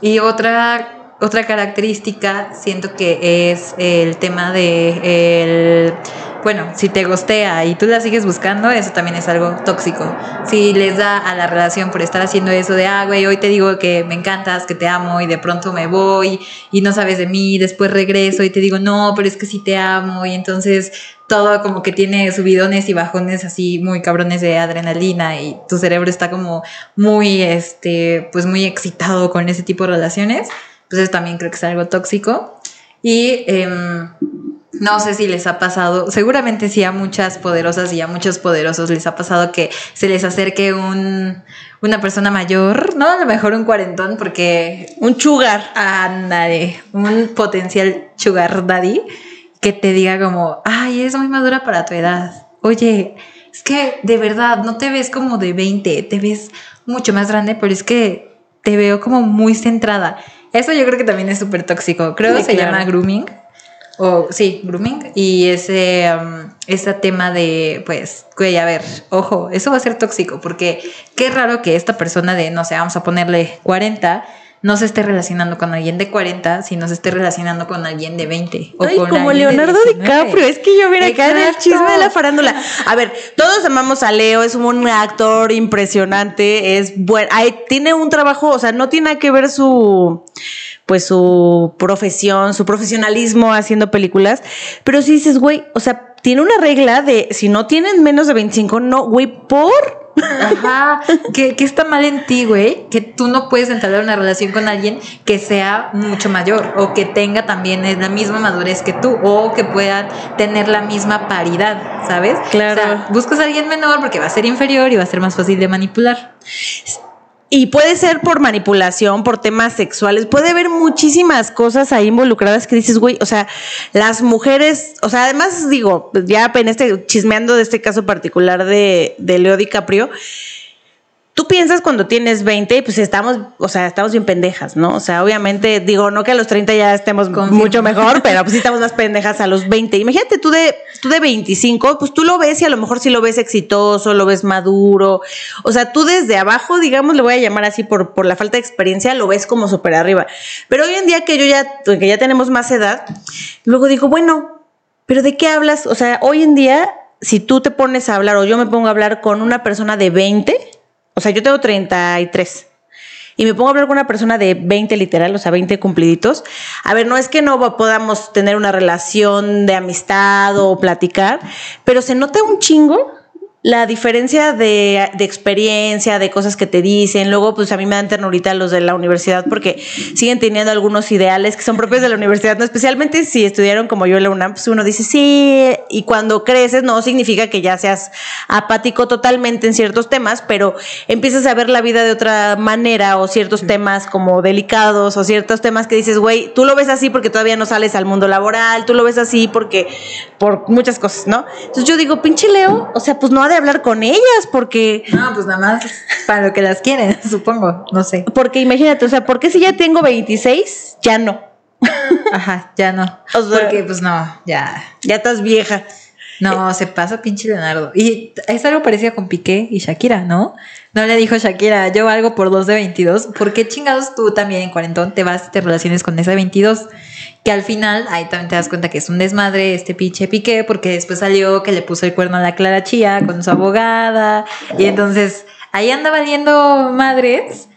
Y otra, otra característica, siento que es el tema de el bueno, si te gostea y tú la sigues buscando, eso también es algo tóxico. Si les da a la relación por estar haciendo eso de, ah, güey, hoy te digo que me encantas, que te amo y de pronto me voy y no sabes de mí, después regreso y te digo, no, pero es que sí te amo y entonces todo como que tiene subidones y bajones así muy cabrones de adrenalina y tu cerebro está como muy, este, pues muy excitado con ese tipo de relaciones. Pues eso también creo que es algo tóxico. Y... Eh, no sé si les ha pasado, seguramente sí a muchas poderosas y a muchos poderosos les ha pasado que se les acerque un, una persona mayor, ¿no? A lo mejor un cuarentón, porque... Un sugar. Ándale, un potencial sugar daddy que te diga como, ay, eres muy madura para tu edad. Oye, es que de verdad no te ves como de 20, te ves mucho más grande, pero es que te veo como muy centrada. Eso yo creo que también es súper tóxico. Creo que se llama grooming. O sí, grooming, y ese, um, ese tema de, pues, güey, a ver, ojo, eso va a ser tóxico, porque qué raro que esta persona de, no sé, vamos a ponerle 40, no se esté relacionando con alguien de 40, sino se esté relacionando con alguien de 20. O Ay, como Leonardo DiCaprio, es que yo mira acá en el chisme de la farándula. A ver, todos amamos a Leo, es un actor impresionante, es bueno, tiene un trabajo, o sea, no tiene que ver su pues su profesión, su profesionalismo haciendo películas, pero si dices, güey, o sea, tiene una regla de si no tienen menos de 25, no, güey, por... Ajá, que, está mal en ti, güey, que tú no puedes entablar una relación con alguien que sea mucho mayor o que tenga también la misma madurez que tú o que pueda tener la misma paridad, ¿sabes? Claro. O sea, buscas a alguien menor porque va a ser inferior y va a ser más fácil de manipular. Y puede ser por manipulación, por temas sexuales, puede haber muchísimas cosas ahí involucradas que dices, güey, o sea, las mujeres, o sea, además digo, ya en este, chismeando de este caso particular de, de Leo DiCaprio, tú piensas cuando tienes 20, pues estamos, o sea, estamos bien pendejas, ¿no? O sea, obviamente, digo, no que a los 30 ya estemos mucho mejor, pero pues sí estamos más pendejas a los 20. Imagínate tú de, tú de 25, pues tú lo ves y a lo mejor sí lo ves exitoso, lo ves maduro. O sea, tú desde abajo, digamos, le voy a llamar así por, por la falta de experiencia, lo ves como súper arriba. Pero hoy en día que yo ya, que ya tenemos más edad, luego digo, bueno, pero ¿de qué hablas? O sea, hoy en día, si tú te pones a hablar o yo me pongo a hablar con una persona de 20, o sea, yo tengo 33 y me pongo a hablar con una persona de 20 literal, o sea, 20 cumpliditos. A ver, no es que no podamos tener una relación de amistad o platicar, pero se nota un chingo la diferencia de, de, experiencia, de cosas que te dicen, luego pues a mí me dan ternurita los de la universidad porque siguen teniendo algunos ideales que son propios de la universidad, no especialmente si estudiaron como yo en la UNAM, pues uno dice sí, y cuando creces no significa que ya seas apático totalmente en ciertos temas, pero empiezas a ver la vida de otra manera o ciertos temas como delicados o ciertos temas que dices, güey, tú lo ves así porque todavía no sales al mundo laboral, tú lo ves así porque por muchas cosas, ¿no? Entonces yo digo, pinche Leo, o sea, pues no de hablar con ellas porque... No, pues nada más para lo que las quieren, supongo, no sé. Porque imagínate, o sea, ¿por qué si ya tengo 26, ya no? Ajá, ya no. porque pues no, ya. Ya estás vieja. No, se pasa pinche Leonardo. Y es algo parecido con Piqué y Shakira, ¿no? No le dijo Shakira, yo algo por dos de 22. ¿Por qué chingados tú también en cuarentón te vas, te relaciones con esa 22? Que al final, ahí también te das cuenta que es un desmadre este pinche Piqué, porque después salió que le puso el cuerno a la Clara Chía con su abogada. Y entonces ahí anda valiendo madres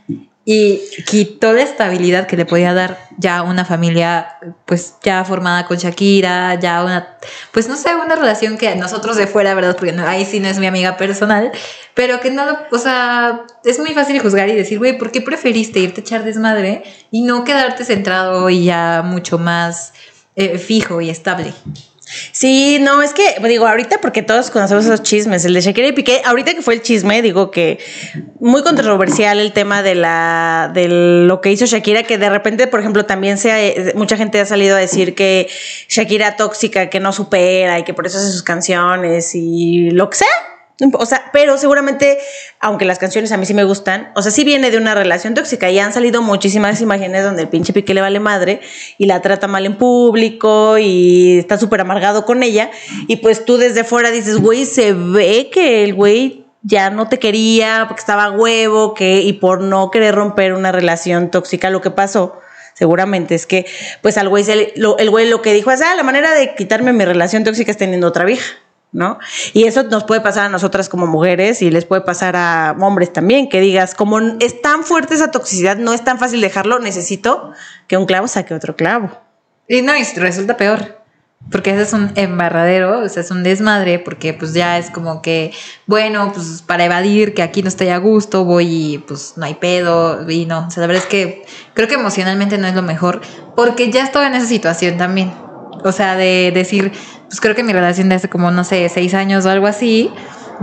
y quitó la estabilidad que le podía dar ya una familia pues ya formada con Shakira, ya una pues no sé, una relación que nosotros de fuera, ¿verdad? Porque ahí sí no es mi amiga personal, pero que no, o sea, es muy fácil juzgar y decir, güey, ¿por qué preferiste irte a echar desmadre y no quedarte centrado y ya mucho más eh, fijo y estable? Sí, no, es que, digo, ahorita porque todos conocemos esos chismes, el de Shakira y Piqué, ahorita que fue el chisme, digo que muy controversial el tema de la, de lo que hizo Shakira, que de repente, por ejemplo, también se, mucha gente ha salido a decir que Shakira tóxica, que no supera y que por eso hace sus canciones y lo que sea. O sea, pero seguramente, aunque las canciones a mí sí me gustan, o sea, sí viene de una relación tóxica y han salido muchísimas imágenes donde el pinche Piqué le vale madre y la trata mal en público y está súper amargado con ella. Y pues tú desde fuera dices, güey, se ve que el güey ya no te quería porque estaba huevo, que, y por no querer romper una relación tóxica, lo que pasó seguramente es que, pues al güey, el güey lo que dijo es, ah, la manera de quitarme mi relación tóxica es teniendo otra vieja. ¿No? Y eso nos puede pasar a nosotras como mujeres y les puede pasar a hombres también, que digas, como es tan fuerte esa toxicidad, no es tan fácil dejarlo, necesito que un clavo saque otro clavo. Y no, y resulta peor. Porque ese es un embarradero, o sea, es un desmadre, porque pues ya es como que, bueno, pues para evadir que aquí no estoy a gusto, voy y pues no hay pedo, y no, o sea, la verdad es que creo que emocionalmente no es lo mejor, porque ya estoy en esa situación también. O sea, de decir, pues creo que mi relación de hace como, no sé, seis años o algo así,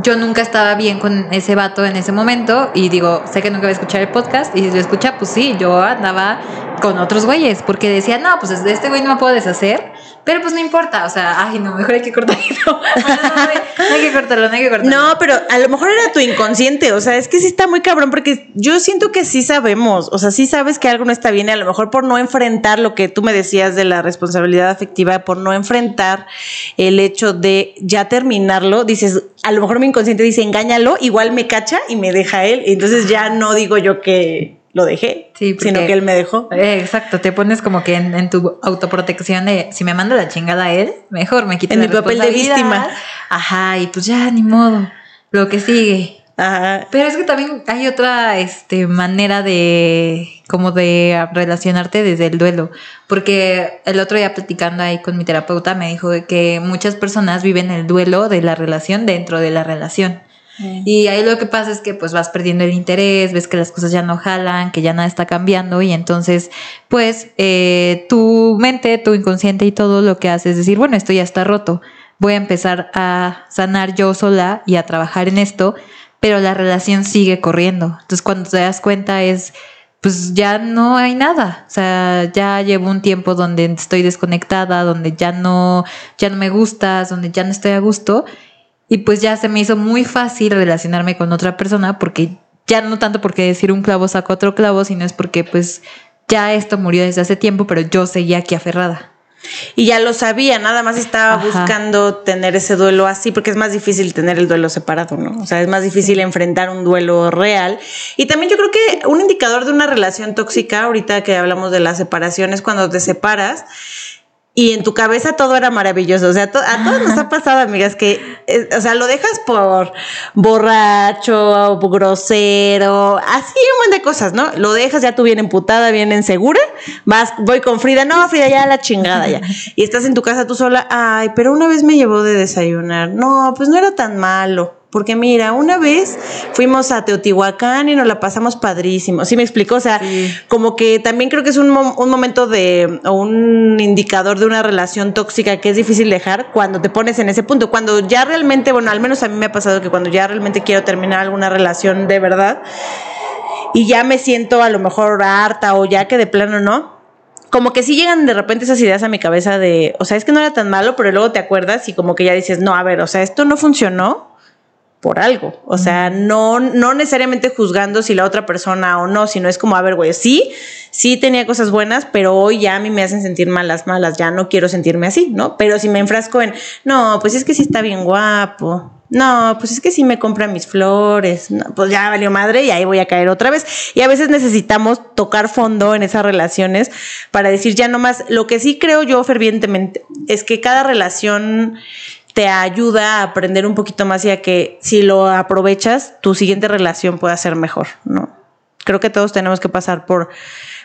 yo nunca estaba bien con ese vato en ese momento y digo, sé que nunca voy a escuchar el podcast y si lo escucha, pues sí, yo andaba con otros güeyes porque decía, no, pues de este güey no me puedo deshacer pero pues no importa, o sea, ay, no, mejor hay que cortarlo. no, hay que cortarlo, no hay que cortarlo. No, pero a lo mejor era tu inconsciente, o sea, es que sí está muy cabrón, porque yo siento que sí sabemos, o sea, sí sabes que algo no está bien, y a lo mejor por no enfrentar lo que tú me decías de la responsabilidad afectiva, por no enfrentar el hecho de ya terminarlo, dices, a lo mejor mi inconsciente dice, engáñalo, igual me cacha y me deja él, y entonces ya no digo yo que lo dejé, sino que él me dejó. Eh, exacto, te pones como que en, tu autoprotección de si me manda la chingada a él, mejor me quito en mi papel de víctima. Ajá, y pues ya ni modo, lo que sigue. Ajá. Pero es que también hay otra este, manera de como de relacionarte desde el duelo, porque el otro día platicando ahí con mi terapeuta me dijo que muchas personas viven el duelo de la relación dentro de la relación. Y ahí lo que pasa es que pues vas perdiendo el interés, ves que las cosas ya no jalan, que ya nada está cambiando y entonces pues eh, tu mente, tu inconsciente y todo lo que hace es decir, bueno, esto ya está roto, voy a empezar a sanar yo sola y a trabajar en esto, pero la relación sigue corriendo. Entonces cuando te das cuenta es pues ya no hay nada. O sea, ya llevo un tiempo donde estoy desconectada, donde ya no, ya no me gustas, donde ya no estoy a gusto. Y pues ya se me hizo muy fácil relacionarme con otra persona porque ya no tanto porque decir un clavo saca otro clavo, sino es porque pues ya esto murió desde hace tiempo, pero yo seguía aquí aferrada. Y ya lo sabía, nada más estaba buscando tener ese duelo así, porque es más difícil tener el duelo separado, ¿no? O sea, es más difícil enfrentar un duelo real. Y también yo creo que un indicador de una relación tóxica, ahorita que hablamos de las separaciones, cuando te separas, y en tu cabeza todo era maravilloso. O sea, a todos nos ha pasado, amigas, que, eh, o sea, lo dejas por borracho, grosero, así un montón de cosas, ¿no? Lo dejas ya tú bien emputada, bien insegura, vas, voy con Frida, no, Frida, ya la chingada ya. Y estás en tu casa tú sola, ay, pero una vez me llevó de desayunar. No, pues no era tan malo. Porque mira, una vez fuimos a Teotihuacán y nos la pasamos padrísimo. ¿Sí me explico? O sea, como que también creo que es un, un momento de, o un indicador de una relación tóxica que es difícil dejar cuando te pones en ese punto. Cuando ya realmente, bueno, al menos a mí me ha pasado que cuando ya realmente quiero terminar alguna relación de verdad y ya me siento a lo mejor harta o ya que de plano no, como que sí llegan de repente esas ideas a mi cabeza de, o sea, es que no era tan malo, pero luego te acuerdas y como que ya dices, no, a ver, o sea, esto no funcionó por algo. O sea, no, no necesariamente juzgando si la otra persona o no, sino es como, a ver, güey, sí, sí tenía cosas buenas, pero hoy ya a mí me hacen sentir malas, malas, ya no quiero sentirme así, ¿no? Pero si me enfrasco en, no, pues es que sí está bien guapo. No, pues es que sí me compra mis flores. pues ya valió madre y ahí voy a caer otra vez. Y a veces necesitamos tocar fondo en esas relaciones para decir ya no más. Lo que sí creo yo fervientemente es que cada relación te ayuda a aprender un poquito más y a que si lo aprovechas, tu siguiente relación pueda ser mejor, ¿no? creo que todos tenemos que pasar por,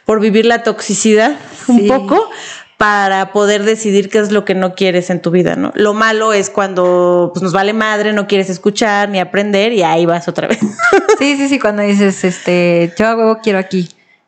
por vivir la toxicidad un poco para poder decidir qué es lo que no quieres en tu vida, ¿no? Lo malo es cuando pues, nos vale madre, no quieres escuchar ni aprender y ahí vas otra vez. Sí, sí, sí, cuando dices, este, yo quiero aquí.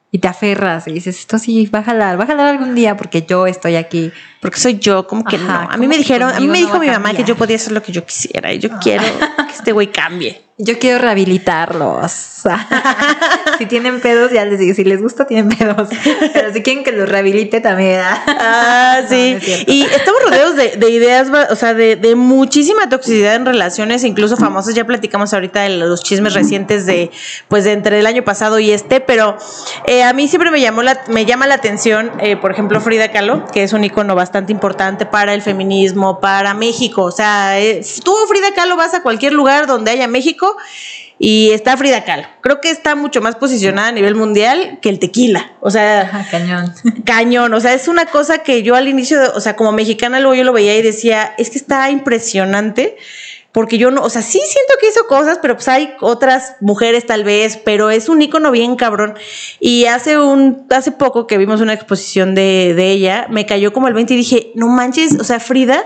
Y te aferras y dices, esto sí, va a jalar, va a jalar algún día porque yo estoy aquí. Porque soy yo, como que Ajá, no. A ¿cómo mí me dijeron, a mí me dijo mi mamá que yo podía hacer lo que yo quisiera y yo quiero que este güey cambie. Yo quiero rehabilitarlos. si tienen pedos, ya les digo, si les gusta, tienen pedos. Pero si quieren que los rehabilite también. ¿ah? No, sí. no es cierto. y estamos rodeados de, de ideas, o sea, de, de muchísima toxicidad en relaciones, incluso famosas. Ya platicamos ahorita de los chismes recientes de, pues, de entre el año pasado y este, pero eh, a mí siempre me llamó la, me llama la atención, eh, por ejemplo, Frida Kahlo, que es un icono bastante importante para el feminismo, para México. O sea, eh, tú, Frida Kahlo, vas a cualquier lugar donde haya México. Y está Frida Kahlo. Creo que está mucho más posicionada a nivel mundial que el tequila. O sea, Ajá, cañón. cañón, o sea, es una cosa que yo al inicio, de- o sea, como mexicana luego yo lo veía y decía, es que está impresionante, porque yo no, o sea, sí siento que hizo cosas, pero pues hay otras mujeres tal vez, pero es un ícono bien cabrón. Y hace un, hace poco que vimos una exposición de, de ella, me cayó como el 20 y dije, no manches, o sea, Frida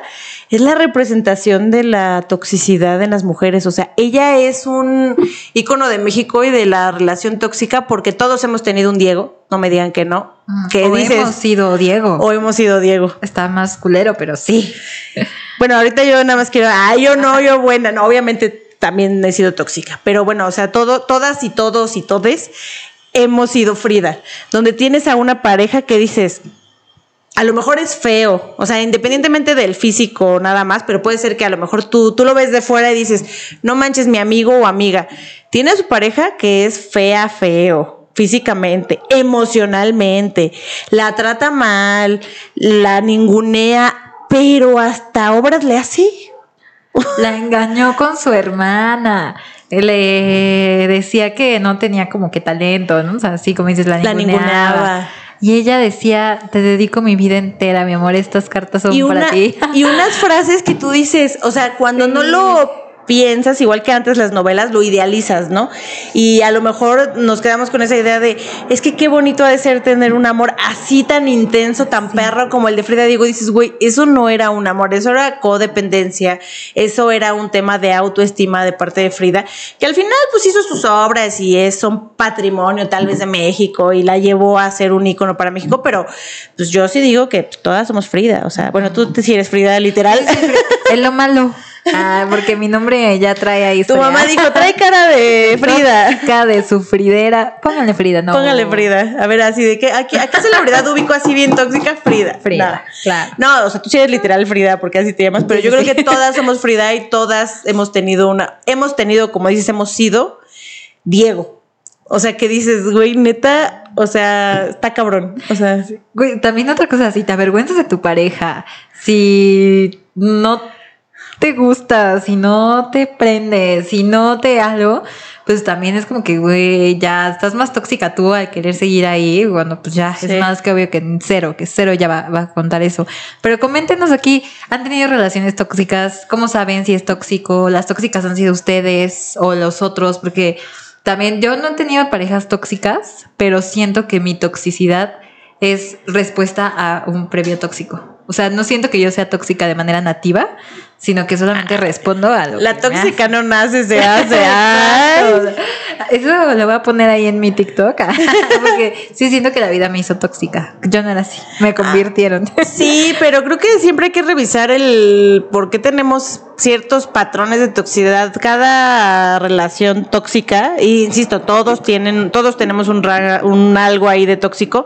es la representación de la toxicidad en las mujeres, o sea, ella es un ícono de México y de la relación tóxica, porque todos hemos tenido un Diego, no me digan que no, que o dices, hemos sido Diego. o hemos sido Diego. Está más culero, pero sí. Bueno, ahorita yo nada más quiero, ah, yo no, yo buena, no, obviamente también he sido tóxica, pero bueno, o sea, todo, todas y todos y todes hemos sido Frida, donde tienes a una pareja que dices, a lo mejor es feo, o sea, independientemente del físico nada más, pero puede ser que a lo mejor tú, tú lo ves de fuera y dices, no manches mi amigo o amiga, tiene a su pareja que es fea, feo físicamente, emocionalmente, la trata mal, la ningunea, pero hasta obras le hace. La engañó con su hermana. Le decía que no tenía como que talento, ¿no? O sea, así como dices, la La ninguneaba. ninguneaba. Y ella decía, te dedico mi vida entera, mi amor, estas cartas son Y, para una, ti. y unas frases que tú dices, o sea, cuando no lo piensas, igual que antes las novelas, lo idealizas, ¿no? Y a lo mejor nos quedamos con esa idea de, es que qué bonito ha de ser tener un amor así tan intenso, tan perro como el de Frida Diego. Dices, güey, eso no era un amor, eso era codependencia, eso era un tema de autoestima de parte de Frida, que al final pues hizo sus obras y es son patrimonio tal vez de México y la llevó a ser un ícono para México, pero pues yo sí digo que todas somos Frida, o sea, bueno, tú si eres Frida literal. es lo malo. Ah, porque mi nombre ya trae ahí. Tu mamá dijo, trae cara de Frida. Tóxica de sufridera. Póngale Frida, no. Póngale Frida. A ver, así de que, ¿a qué, a qué celebridad ubico así bien tóxica? Frida. Frida, No. claro. No, o sea, tú sí eres literal Frida, porque así te llamas, pero Sí, yo sí, creo sí. que todas somos Frida y todas hemos tenido una, hemos tenido, como dices, hemos sido Diego. O sea, que dices, güey, neta, o sea, está cabrón. O sea, Güey, también otra cosa, si te avergüenzas de tu pareja, si no te gusta, si no te prende, si no te algo, pues también es como que, güey, ya estás más tóxica tú al querer seguir ahí, cuando pues ya Sí. es más que obvio que cero, que cero ya va, va a contar eso. Pero coméntenos aquí, ¿han tenido relaciones tóxicas? ¿Cómo saben si es tóxico? ¿Las tóxicas han sido ustedes o los otros? Porque también yo no he tenido parejas tóxicas, pero siento que mi toxicidad es respuesta a un previo tóxico. O sea, no siento que yo sea tóxica de manera nativa, sino que solamente respondo a lo la que me tóxica hace. no nace, se hace. Ay. Eso lo voy a poner ahí en mi TikTok. Porque sí siento que la vida me hizo tóxica. Yo no era así. Me convirtieron. Sí, pero creo que siempre hay que revisar el por qué tenemos ciertos patrones de toxicidad. Cada relación tóxica, y insisto, todos tienen, todos tenemos un, ra- un algo ahí de tóxico,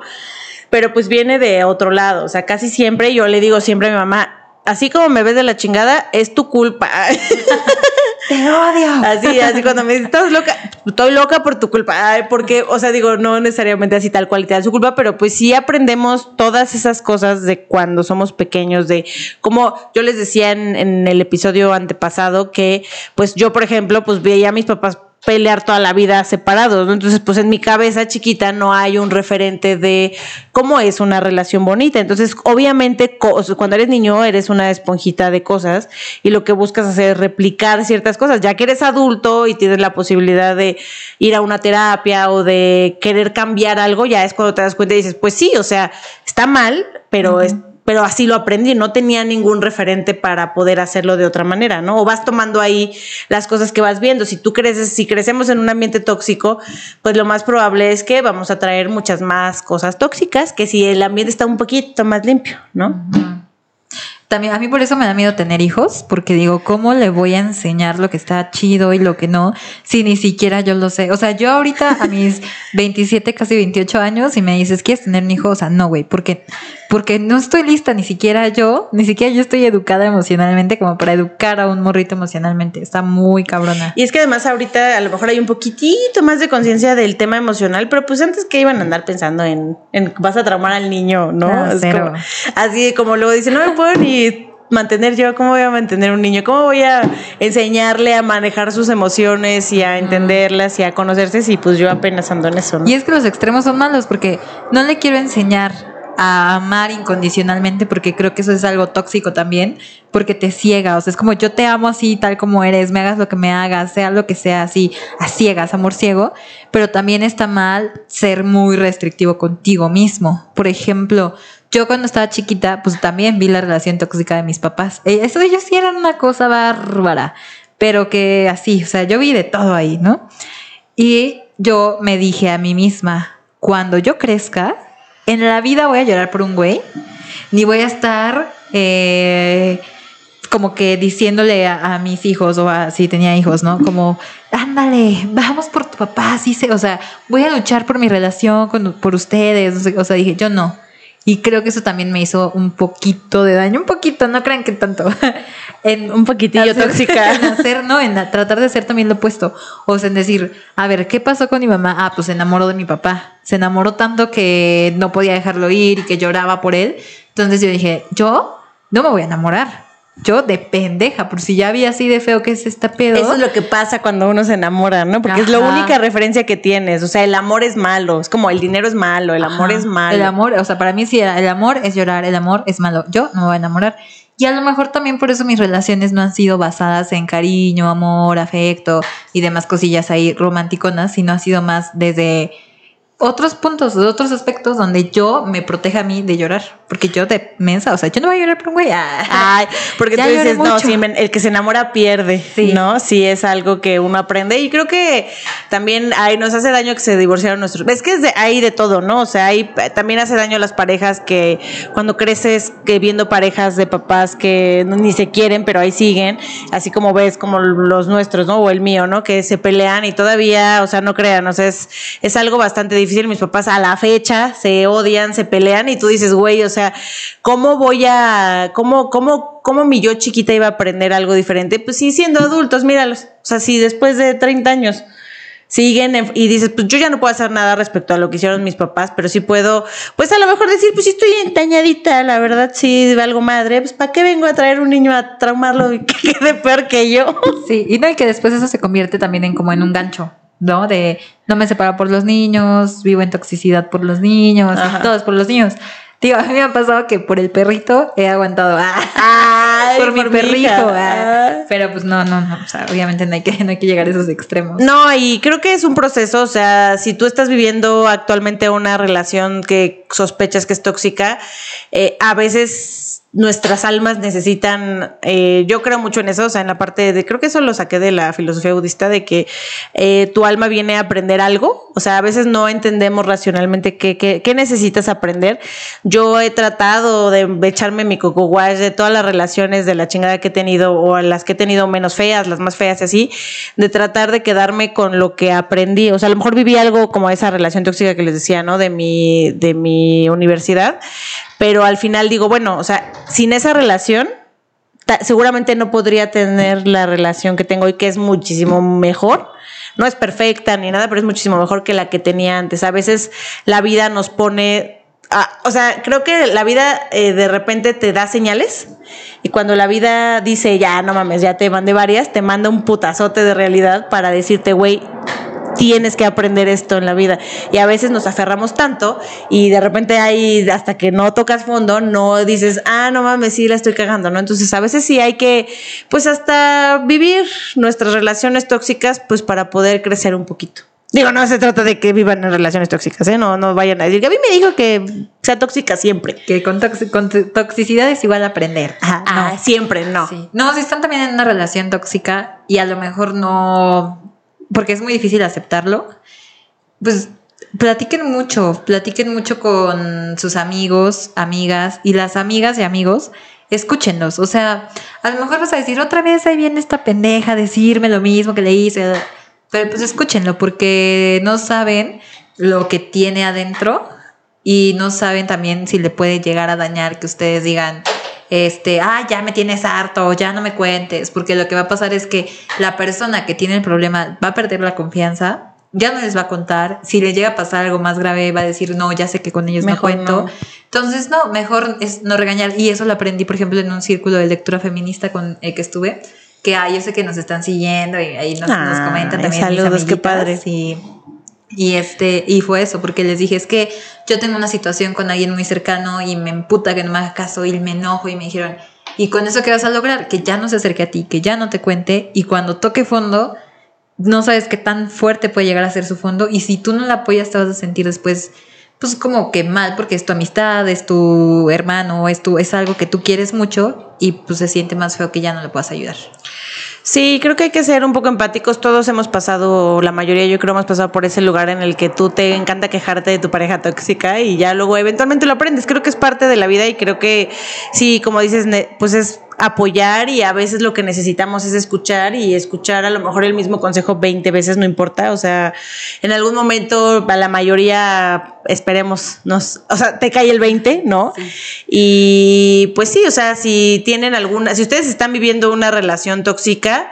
pero pues viene de otro lado. O sea, casi siempre yo le digo siempre a mi mamá, así como me ves de la chingada, es tu culpa. Te odio. Así, así cuando me dices, estás loca, estoy loca por tu culpa. Ay, porque, o sea, digo, no necesariamente así tal cual te da su culpa, pero pues sí aprendemos todas esas cosas de cuando somos pequeños, de como yo les decía en, en el episodio antepasado que, pues yo, por ejemplo, pues veía a mis papás pelear toda la vida separados, ¿no? Entonces, pues en mi cabeza chiquita no hay un referente de cómo es una relación bonita. Entonces, obviamente, cuando eres niño eres una esponjita de cosas y lo que buscas hacer es replicar ciertas cosas. Ya que eres adulto y tienes la posibilidad de ir a una terapia o de querer cambiar algo, ya es cuando te das cuenta y dices, pues sí, o sea, está mal, pero es pero así lo aprendí, no tenía ningún referente para poder hacerlo de otra manera, ¿no? O vas tomando ahí las cosas que vas viendo. Si tú creces, si crecemos en un ambiente tóxico, pues lo más probable es que vamos a traer muchas más cosas tóxicas que si el ambiente está un poquito más limpio, ¿no? También a mí por eso me da miedo tener hijos, porque digo, ¿cómo le voy a enseñar lo que está chido y lo que no? Si ni siquiera yo lo sé. O sea, yo ahorita a mis 27, casi 28 años, y me dices, ¿quieres tener un hijo? O sea, no, güey, porque porque no estoy lista, ni siquiera yo, ni siquiera yo estoy educada emocionalmente como para educar a un morrito emocionalmente. Está muy cabrona. Y es que además ahorita a lo mejor hay un poquitito más de conciencia del tema emocional, pero pues antes que iban a andar pensando en, en vas a traumar al niño, ¿no? Ah, cero. así como luego dicen, no me puedo ni mantener yo, ¿cómo voy a mantener un niño? ¿Cómo voy a enseñarle a manejar sus emociones y a entenderlas y a conocerse si pues yo apenas ando en eso? Y es que los extremos son malos porque no le quiero enseñar a amar incondicionalmente porque creo que eso es algo tóxico también, porque te ciega, o sea, es como yo te amo así tal como eres, me hagas lo que me hagas, sea lo que sea así, a ciegas, amor ciego, pero también está mal ser muy restrictivo contigo mismo. Por ejemplo, yo cuando estaba chiquita, pues también vi la relación tóxica de mis papás. Eh, eso ellos sí eran una cosa bárbara, pero que así, o sea, yo vi de todo ahí, ¿no? Y yo me dije a mí misma, cuando yo crezca, en la vida voy a llorar por un güey, ni voy a estar eh, como que diciéndole a, mis hijos o a, si tenía hijos, ¿no? Como, ándale, vamos por tu papá, así se, o sea, voy a luchar por mi relación con, por ustedes, o sea, dije, yo no. Y creo que eso también me hizo un poquito de daño, un poquito, no crean que tanto. en un poquitillo tóxica. En hacer, ¿no? En tratar de hacer también lo opuesto. O sea, en decir, a ver, ¿qué pasó con mi mamá? Ah, pues se enamoró de mi papá. Se enamoró tanto que no podía dejarlo ir y que lloraba por él. Entonces yo dije, yo no me voy a enamorar yo de pendeja, por si ya había así de feo que es esta pedo. Eso es lo que pasa cuando uno se enamora, ¿no? Porque es la única referencia que tienes. O sea, el amor es malo. Es como el dinero es malo, el amor es malo. El amor, o sea, para mí sí, el amor es llorar, el amor es malo. Yo no me voy a enamorar. Y a lo mejor también por eso mis relaciones no han sido basadas en cariño, amor, afecto y demás cosillas ahí románticonas, sino ha sido más desde otros puntos, otros aspectos donde yo me proteja a mí de llorar. Porque yo de mensa, o sea, yo no voy a llorar por un güey. Ah. Ay, porque tú dices, no, sí, el que se enamora pierde, sí. ¿no? Sí, es algo que uno aprende. Y creo que también ay, nos hace daño que se divorciaron nuestros. Es que es de, hay de todo, ¿no? O sea, hay, también hace daño a las parejas que cuando creces, que viendo parejas de papás que ni se quieren, pero ahí siguen, así como ves, como los nuestros, ¿no? O el mío, ¿no? Que se pelean y todavía, o sea, no crean, o sea, es, es algo bastante difícil difícil. Mis papás a la fecha se odian, se pelean y tú dices, güey, o sea, ¿cómo voy a, cómo, cómo, cómo mi yo chiquita iba a aprender algo diferente? Pues sí, siendo adultos, míralos. O sea, si después de 30 años siguen y dices, pues yo ya no puedo hacer nada respecto a lo que hicieron mis papás, pero sí puedo, pues a lo mejor decir, pues sí estoy entañadita, la verdad sí algo madre, pues ¿para qué vengo a traer un niño a traumarlo y que quede peor que yo? Sí, y no, y que después eso se convierte también en como en un gancho. ¿No? De no me separo por los niños, vivo en toxicidad por los niños, todos por los niños. Tío, a mí me ha pasado que por el perrito he aguantado. Ah, por, mi perrito. Ah. Pero pues no, no, no. O sea, obviamente no hay, que, no hay que llegar a esos extremos. No, y creo que es un proceso. O sea, si tú estás viviendo actualmente una relación que sospechas que es tóxica, eh, a veces nuestras almas necesitan, eh, yo creo mucho en eso, o sea, en la parte de, creo que eso lo saqué de la filosofía budista, de que eh, tu alma viene a aprender algo, o sea, a veces no entendemos racionalmente qué, qué, qué necesitas aprender. Yo he tratado de echarme mi coco de todas las relaciones de la chingada que he tenido, o las que he tenido menos feas, las más feas y así, de tratar de quedarme con lo que aprendí, o sea, a lo mejor viví algo como esa relación tóxica que les decía, ¿no? De mi, de mi universidad, pero al final digo, bueno, o sea, sin esa relación, seguramente no podría tener la relación que tengo hoy, que es muchísimo mejor. No es perfecta ni nada, pero es muchísimo mejor que la que tenía antes. A veces la vida nos pone ah, o sea, creo que la vida eh, de repente te da señales y cuando la vida dice, ya, no mames, ya te mandé varias, te manda un putazote de realidad para decirte, güey, tienes que aprender esto en la vida. Y a veces nos aferramos tanto y de repente hay, hasta que no tocas fondo, no dices, ah, no mames, sí la estoy cagando, ¿no? Entonces a veces sí hay que, pues hasta vivir nuestras relaciones tóxicas, pues para poder crecer un poquito. Digo, no se trata de que vivan en relaciones tóxicas, ¿eh? No, no vayan a decir que a mí me dijo que sea tóxica siempre. Que con, toxicidad es igual aprender. Ah, siempre, no. No, si están también en una relación tóxica y a lo mejor no porque es muy difícil aceptarlo, pues platiquen mucho, platiquen mucho con sus amigos, amigas y las amigas y amigos, escúchenlos. O sea, a lo mejor vas a decir otra vez ahí viene esta pendeja decirme lo mismo que le hice, pero pues escúchenlo porque no saben lo que tiene adentro y no saben también si le puede llegar a dañar que ustedes digan, este, ah, ya me tienes harto, ya no me cuentes, porque lo que va a pasar es que la persona que tiene el problema va a perder la confianza, ya no les va a contar, si le llega a pasar algo más grave va a decir, no, ya sé que con ellos no cuento. Entonces, no, mejor es no regañar. Y eso lo aprendí, por ejemplo, en un círculo de lectura feminista con el que estuve, que ah, yo sé que nos están siguiendo y ahí nos, comentan también. Saludos, qué padre. Y y este, y fue eso, porque les dije, es que yo tengo una situación con alguien muy cercano y me emputa que no me haga caso y me enojo y me dijeron, ¿y con eso qué vas a lograr? Que ya no se acerque a ti, que ya no te cuente y cuando toque fondo, no sabes qué tan fuerte puede llegar a ser su fondo y si tú no la apoyas te vas a sentir después pues como que mal porque es tu amistad, es tu hermano, es tu es algo que tú quieres mucho y pues se siente más feo que ya no le puedas ayudar. Sí, creo que hay que ser un poco empáticos. Todos hemos pasado, la mayoría yo creo hemos pasado por ese lugar en el que tú te encanta quejarte de tu pareja tóxica y ya luego eventualmente lo aprendes. Creo que es parte de la vida y creo que sí, como dices, pues es apoyar y a veces lo que necesitamos es escuchar y escuchar a lo mejor el mismo consejo 20 veces, no importa, o sea, en algún momento a la mayoría esperemos, nos, o sea, te cae el 20, ¿no? Y pues sí, o sea, si tienen alguna, si ustedes están viviendo una relación tóxica,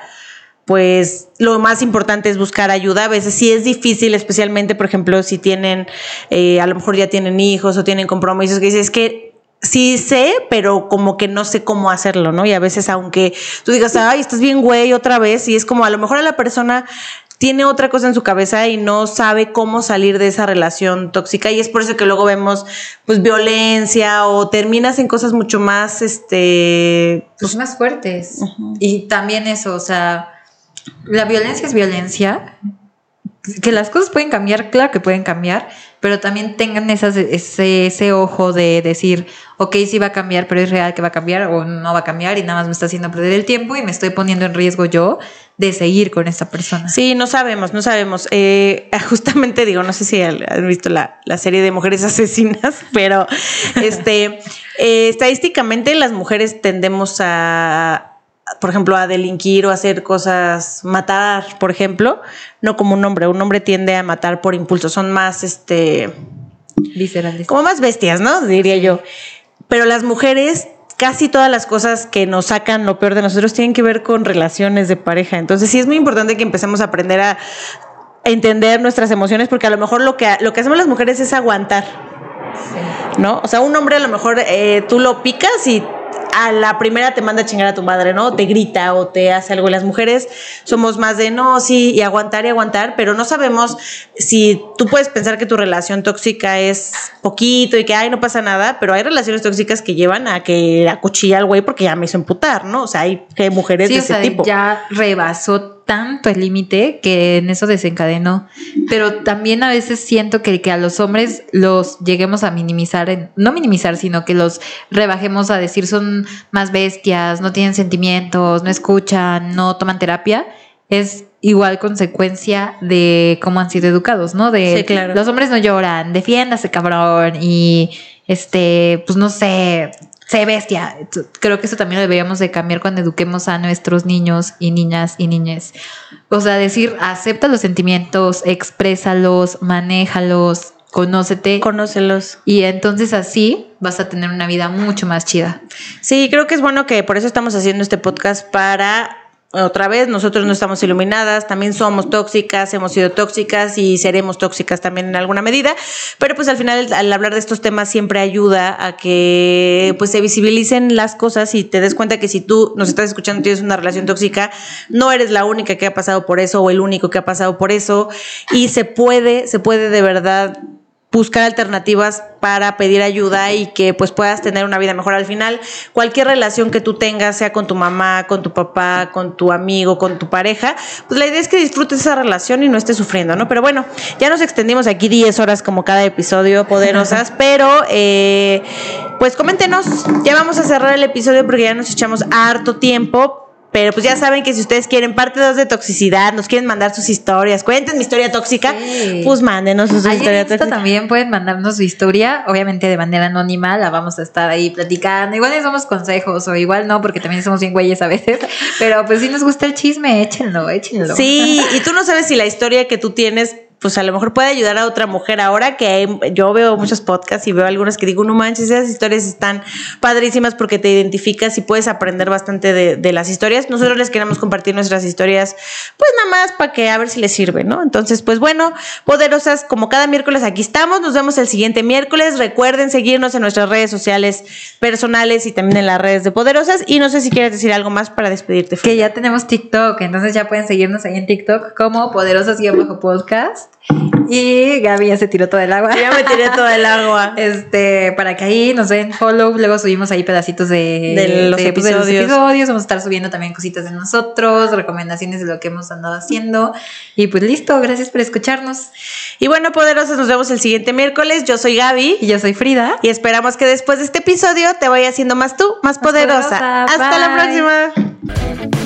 pues lo más importante es buscar ayuda. A veces sí es difícil, especialmente, por ejemplo, si tienen, eh, a lo mejor ya tienen hijos o tienen compromisos, que dices que sí sé, pero como que no sé cómo hacerlo, ¿no? Y a veces, aunque tú digas, ay, estás bien, güey, otra vez, y es como a lo mejor a la persona tiene otra cosa en su cabeza y no sabe cómo salir de esa relación tóxica y es por eso que luego vemos pues violencia o terminas en cosas mucho más este pues más fuertes. Y también eso o sea la violencia es violencia. Que las cosas pueden cambiar claro que pueden cambiar pero también tengan esas, ese, ese ojo de decir, ok, sí va a cambiar, pero es real que va a cambiar o no va a cambiar y nada más me está haciendo perder el tiempo y me estoy poniendo en riesgo yo de seguir con esta persona. Sí, no sabemos, no sabemos. Eh, justamente digo, no sé si han visto la, la serie de mujeres asesinas, pero este, eh, estadísticamente las mujeres tendemos a por ejemplo, a delinquir o a hacer cosas, matar, por ejemplo, no como un hombre. Un hombre tiende a matar por impulso, son más, este, viscerales. Como más bestias, ¿no? Diría yo. Pero las mujeres, casi todas las cosas que nos sacan lo peor de nosotros tienen que ver con relaciones de pareja. Entonces sí es muy importante que empecemos a aprender a entender nuestras emociones, porque a lo mejor lo que, lo que hacemos las mujeres es aguantar. ¿No? O sea, un hombre a lo mejor eh, tú lo picas y a la primera te manda a chingar a tu madre, ¿no? Te grita o te hace algo. Las mujeres somos más de no, sí, y aguantar y aguantar, pero no sabemos si tú puedes pensar que tu relación tóxica es poquito y que, ay, no pasa nada, pero hay relaciones tóxicas que llevan a que acuchilla al güey porque ya me hizo emputar, ¿no? O sea, hay, mujeres de ese tipo. Ya rebasó tanto el límite que en eso desencadenó. Pero también a veces siento que, que a los hombres los lleguemos a minimizar, no minimizar, sino que los rebajemos a decir son más bestias, no tienen sentimientos, no escuchan, no toman terapia. Es igual consecuencia de cómo han sido educados, ¿no? De claro. los hombres no lloran, defiéndase cabrón y este, pues no sé, sé bestia. Creo que eso también lo deberíamos de cambiar cuando eduquemos a nuestros niños y niñas y niñes. O sea, decir, acepta los sentimientos, exprésalos, manéjalos, conócete. Conócelos. Y entonces así vas a tener una vida mucho más chida. Sí, creo que es bueno que por eso estamos haciendo este podcast para otra vez, nosotros no estamos iluminadas, también somos tóxicas, hemos sido tóxicas y seremos tóxicas también en alguna medida, pero pues al final al hablar de estos temas siempre ayuda a que pues se visibilicen las cosas y te des cuenta que si tú nos estás escuchando tienes una relación tóxica, no eres la única que ha pasado por eso o el único que ha pasado por eso y se puede, se puede de verdad buscar alternativas para pedir ayuda y que pues puedas tener una vida mejor al final. Cualquier relación que tú tengas, sea con tu mamá, con tu papá, con tu amigo, con tu pareja, pues la idea es que disfrutes esa relación y no estés sufriendo, ¿no? Pero bueno, ya nos extendimos aquí 10 horas como cada episodio, poderosas, pero eh, pues coméntenos, ya vamos a cerrar el episodio porque ya nos echamos harto tiempo, pero pues ya saben que si ustedes quieren parte 2 de toxicidad, nos quieren mandar sus historias, cuenten mi historia tóxica, pues mándenos sus historias tóxicas. también pueden mandarnos su historia, obviamente de manera anónima, la vamos a estar ahí platicando. Igual les damos consejos o igual no, porque también somos bien güeyes a veces. Pero pues si nos gusta el chisme, échenlo, échenlo. Sí, y tú no sabes si la historia que tú tienes pues a lo mejor puede ayudar a otra mujer ahora que yo veo muchos podcasts y veo algunas que digo, no manches, esas historias están padrísimas porque te identificas y puedes aprender bastante de, las historias. Nosotros les queremos compartir nuestras historias, pues nada más para que a ver si les sirve, ¿no? Entonces, pues bueno, poderosas, como cada miércoles aquí estamos, nos vemos el siguiente miércoles. Recuerden seguirnos en nuestras redes sociales personales y también en las redes de Poderosas. Y no sé si quieres decir algo más para despedirte. Que ya tenemos TikTok, entonces ya pueden seguirnos ahí en TikTok como Poderosas-podcast. Y Gaby ya se tiró todo el agua. Ya me tiré todo el agua. Este, para que ahí nos den follow. Luego subimos ahí pedacitos de, de, los, episodios. de los, episodios. Vamos a estar subiendo también cositas de nosotros, recomendaciones de lo que hemos andado haciendo. Y pues listo, gracias por escucharnos. Y bueno, poderosas, nos vemos el siguiente miércoles. Yo soy Gaby. Y yo soy Frida. Y esperamos que después de este episodio te vaya haciendo más tú, más, poderosa. Hasta la próxima.